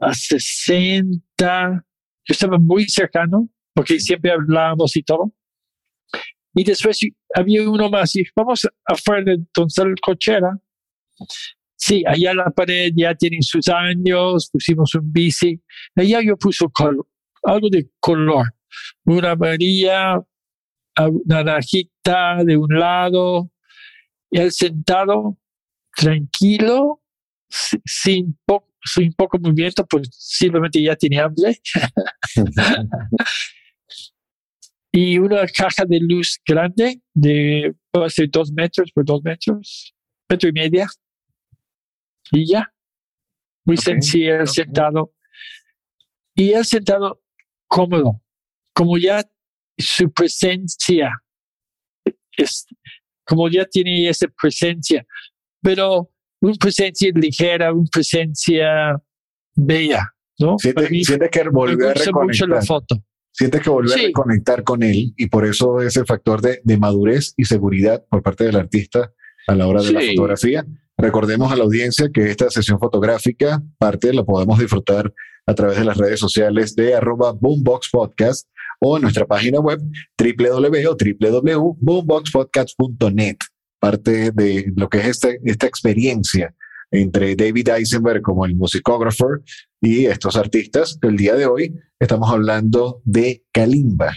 a 60. Yo estaba muy cercano porque siempre hablábamos y todo. Y después había uno más y vamos afuera de Donzal Cochera. Sí, allá la pared ya tienen sus años, pusimos un bici. Allá yo puse col- algo de color. Una amarilla, naranjita de un lado. Y él sentado, tranquilo, si- sin, po- sin poco movimiento, pues simplemente ya tenía hambre. y una caja de luz grande de puede ser dos metros por dos metros, metro y media. Y ya. Muy Ok, sencillo, ok. sentado. Y él sentado cómodo, como ya su presencia es, como ya tiene esa presencia, pero una presencia ligera, una presencia bella, ¿no? Mí sientes que volvió a gusta mucho la reconectar. foto. Sientes que volvió a Sí. reconectar con él y por eso ese factor de, de madurez y seguridad por parte del artista a la hora de la fotografía. Recordemos a la audiencia que esta sesión fotográfica, parte la podemos disfrutar a través de las redes sociales de arroba Boombox Podcast o en nuestra página web www.boomboxpodcast.net. Parte de lo que es este, esta experiencia entre David Eisenberg como el musicógrafo y estos artistas. El día de hoy estamos hablando de Kalimba.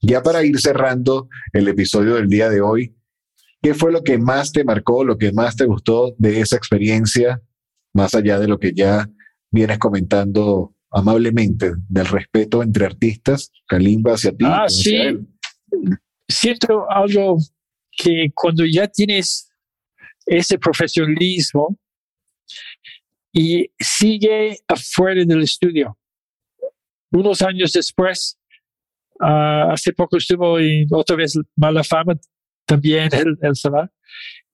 Ya para ir cerrando el episodio del día de hoy, ¿qué fue lo que más te marcó, lo que más te gustó de esa experiencia, más allá de lo que ya vienes comentando amablemente del respeto entre artistas, Kalimba hacia ti? Ah, sí. él? Siento algo que cuando ya tienes ese profesionalismo y sigue afuera del estudio. Unos años después, ah, hace poco estuvo en otra vez Mala Fama, también él se va.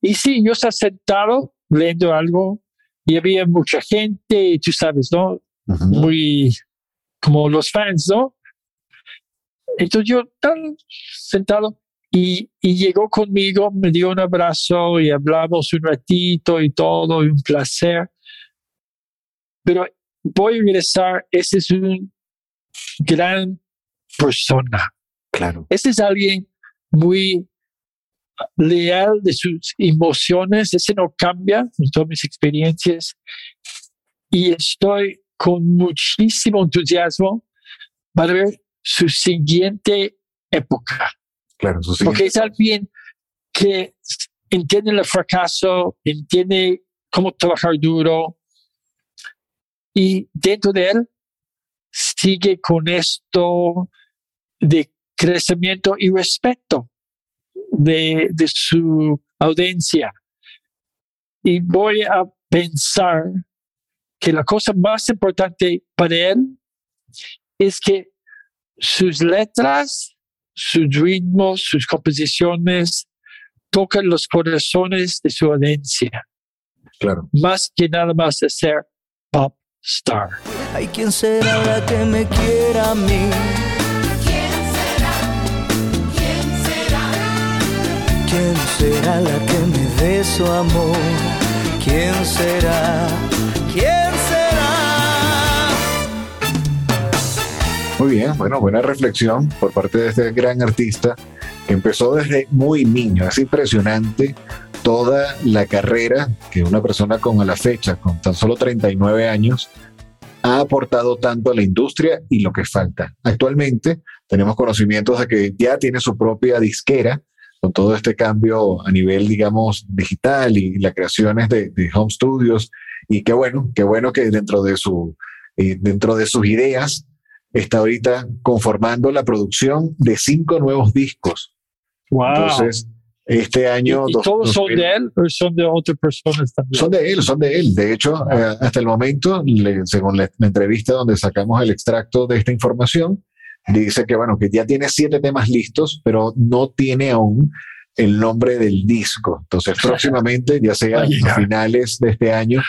Y sí, yo estaba sentado leyendo algo y había mucha gente, y tú sabes, ¿no? Muy como los fans, ¿no? Entonces yo tan sentado y, y llegó conmigo, me dio un abrazo y hablamos un ratito y todo, y un placer. Pero voy a regresar, ese es un gran persona. Claro. Ese es alguien muy leal de sus emociones, ese no cambia en todas mis experiencias. Y estoy con muchísimo entusiasmo para ver su siguiente época, Claro, eso sí. porque es alguien que entiende el fracaso, entiende cómo trabajar duro y dentro de él sigue con esto de crecimiento y respeto de, de su audiencia. Y voy a pensar que la cosa más importante para él es que sus letras, sus ritmos, sus composiciones tocan los corazones de su audiencia, Claro. más que nada más pop star. Hay quien será la que me quiera a mí. ¿Quién será la que me dé su amor? ¿Quién será? ¿Quién será? Muy bien, bueno, buena reflexión por parte de este gran artista que empezó desde muy niño. Es impresionante toda la carrera que una persona con a la fecha, con tan solo 39 años, ha aportado tanto a la industria y lo que falta. Actualmente tenemos conocimientos de que ya tiene su propia disquera con todo este cambio a nivel, digamos, digital y las creaciones de, de home studios. Y qué bueno, qué bueno que dentro de, su, eh, dentro de sus ideas está ahorita conformando la producción de cinco nuevos discos. Wow. Entonces, este ¿Y, año... y dos- todos son 2000 de él o son de otras personas también? son de él, son de él. De hecho, eh, hasta el momento, le- según la, la entrevista donde sacamos el extracto de esta información, dice que bueno, que ya tiene siete temas listos, pero no tiene aún el nombre del disco. Entonces, próximamente, ya sea a finales de este año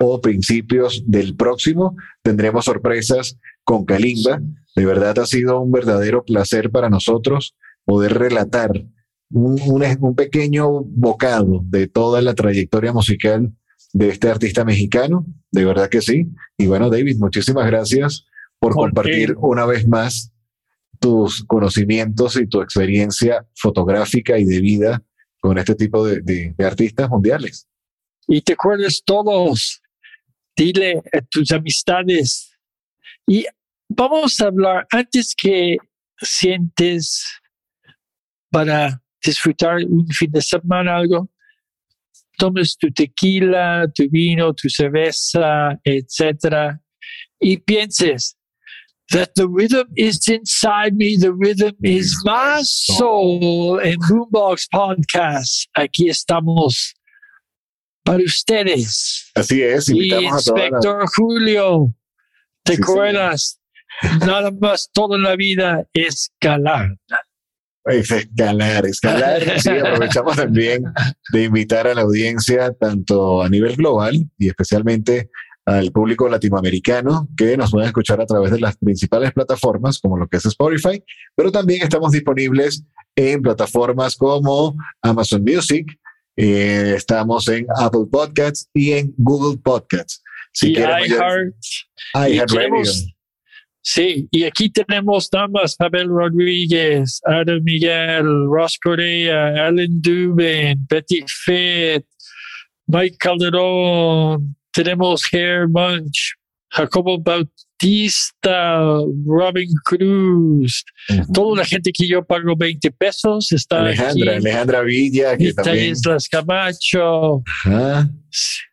o principios del próximo, tendremos sorpresas con Kalimba. De verdad ha sido un verdadero placer para nosotros poder relatar un, un- un pequeño bocado de toda la trayectoria musical de este artista mexicano. De verdad que sí. Y bueno, David, muchísimas gracias por ¿Por compartir una vez más tus conocimientos y tu experiencia fotográfica y de vida con este tipo de, de- de artistas mundiales. y te acuerdas todos. Dile a tus amistades. Y vamos a hablar antes que sientes para disfrutar un fin de semana algo. Tomes tu tequila, tu vino, tu cerveza, etcétera, y pienses that the rhythm is inside me, the rhythm is my soul. En Boombox Podcast, aquí estamos para ustedes. Así es, Y invitamos a todas las- Inspector Julio, ¿te Sí, acuerdas? Nada más toda la vida es galán. Es escalar, escalar. Sí, aprovechamos también de invitar a la audiencia, tanto a nivel global y especialmente al público latinoamericano, que nos pueden escuchar a través de las principales plataformas, como lo que es Spotify, pero también estamos disponibles en plataformas como Amazon Music, eh, estamos en Apple Podcasts y en Google Podcasts. Si y quieren, oye, iHeart. y queremos- Sí, y aquí tenemos damas, Abel Rodríguez, Adam Miguel, Ross Correa, Alan Dubin, Betty Fitt, Mike Calderón, tenemos Hair Munch, Jacobo Bautista, Robin Cruz, Ujú. toda la gente que yo pago 20 pesos está Alejandra, aquí. Alejandra Villa, que también. Islas Camacho Ajá.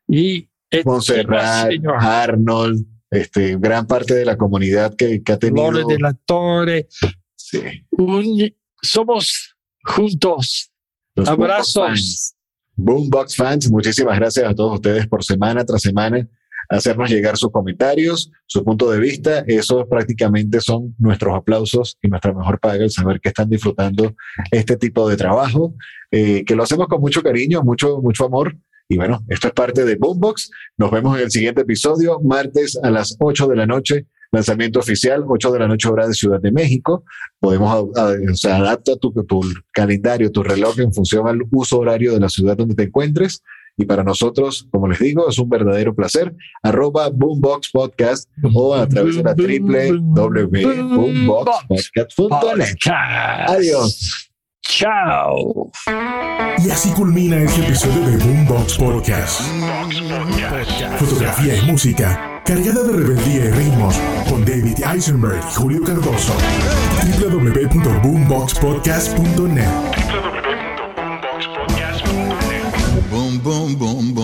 y Montserrat. Arnold, este, gran parte de la comunidad que, que ha tenido. Lore de la Torre. sí, Un- somos juntos. los Abrazos. Boombox fans. Muchísimas gracias a todos ustedes por semana tras semana hacernos llegar sus comentarios, su punto de vista. Eso prácticamente son nuestros aplausos y nuestra mejor paga, el saber que están disfrutando este tipo de trabajo, eh, que lo hacemos con mucho cariño, mucho, mucho amor Y bueno, esto es parte de Boombox. Nos vemos en el siguiente episodio, martes a las 8 de la noche. Lanzamiento oficial, 8 de la noche hora de Ciudad de México. Podemos, o sea, adapta tu, tu calendario, tu reloj en función al uso horario de la ciudad donde te encuentres. Y para nosotros, como les digo, es un verdadero placer. Arroba Boombox Podcast o a través de la www.boomboxpodcast.net. Podcast. Adiós. Chao. Y así culmina este episodio de Boombox Podcast. Fotografía y música cargada de rebeldía y ritmos con David Eisenberg y Julio Cardoso. www.boomboxpodcast.net Boom, boom, boom, boom.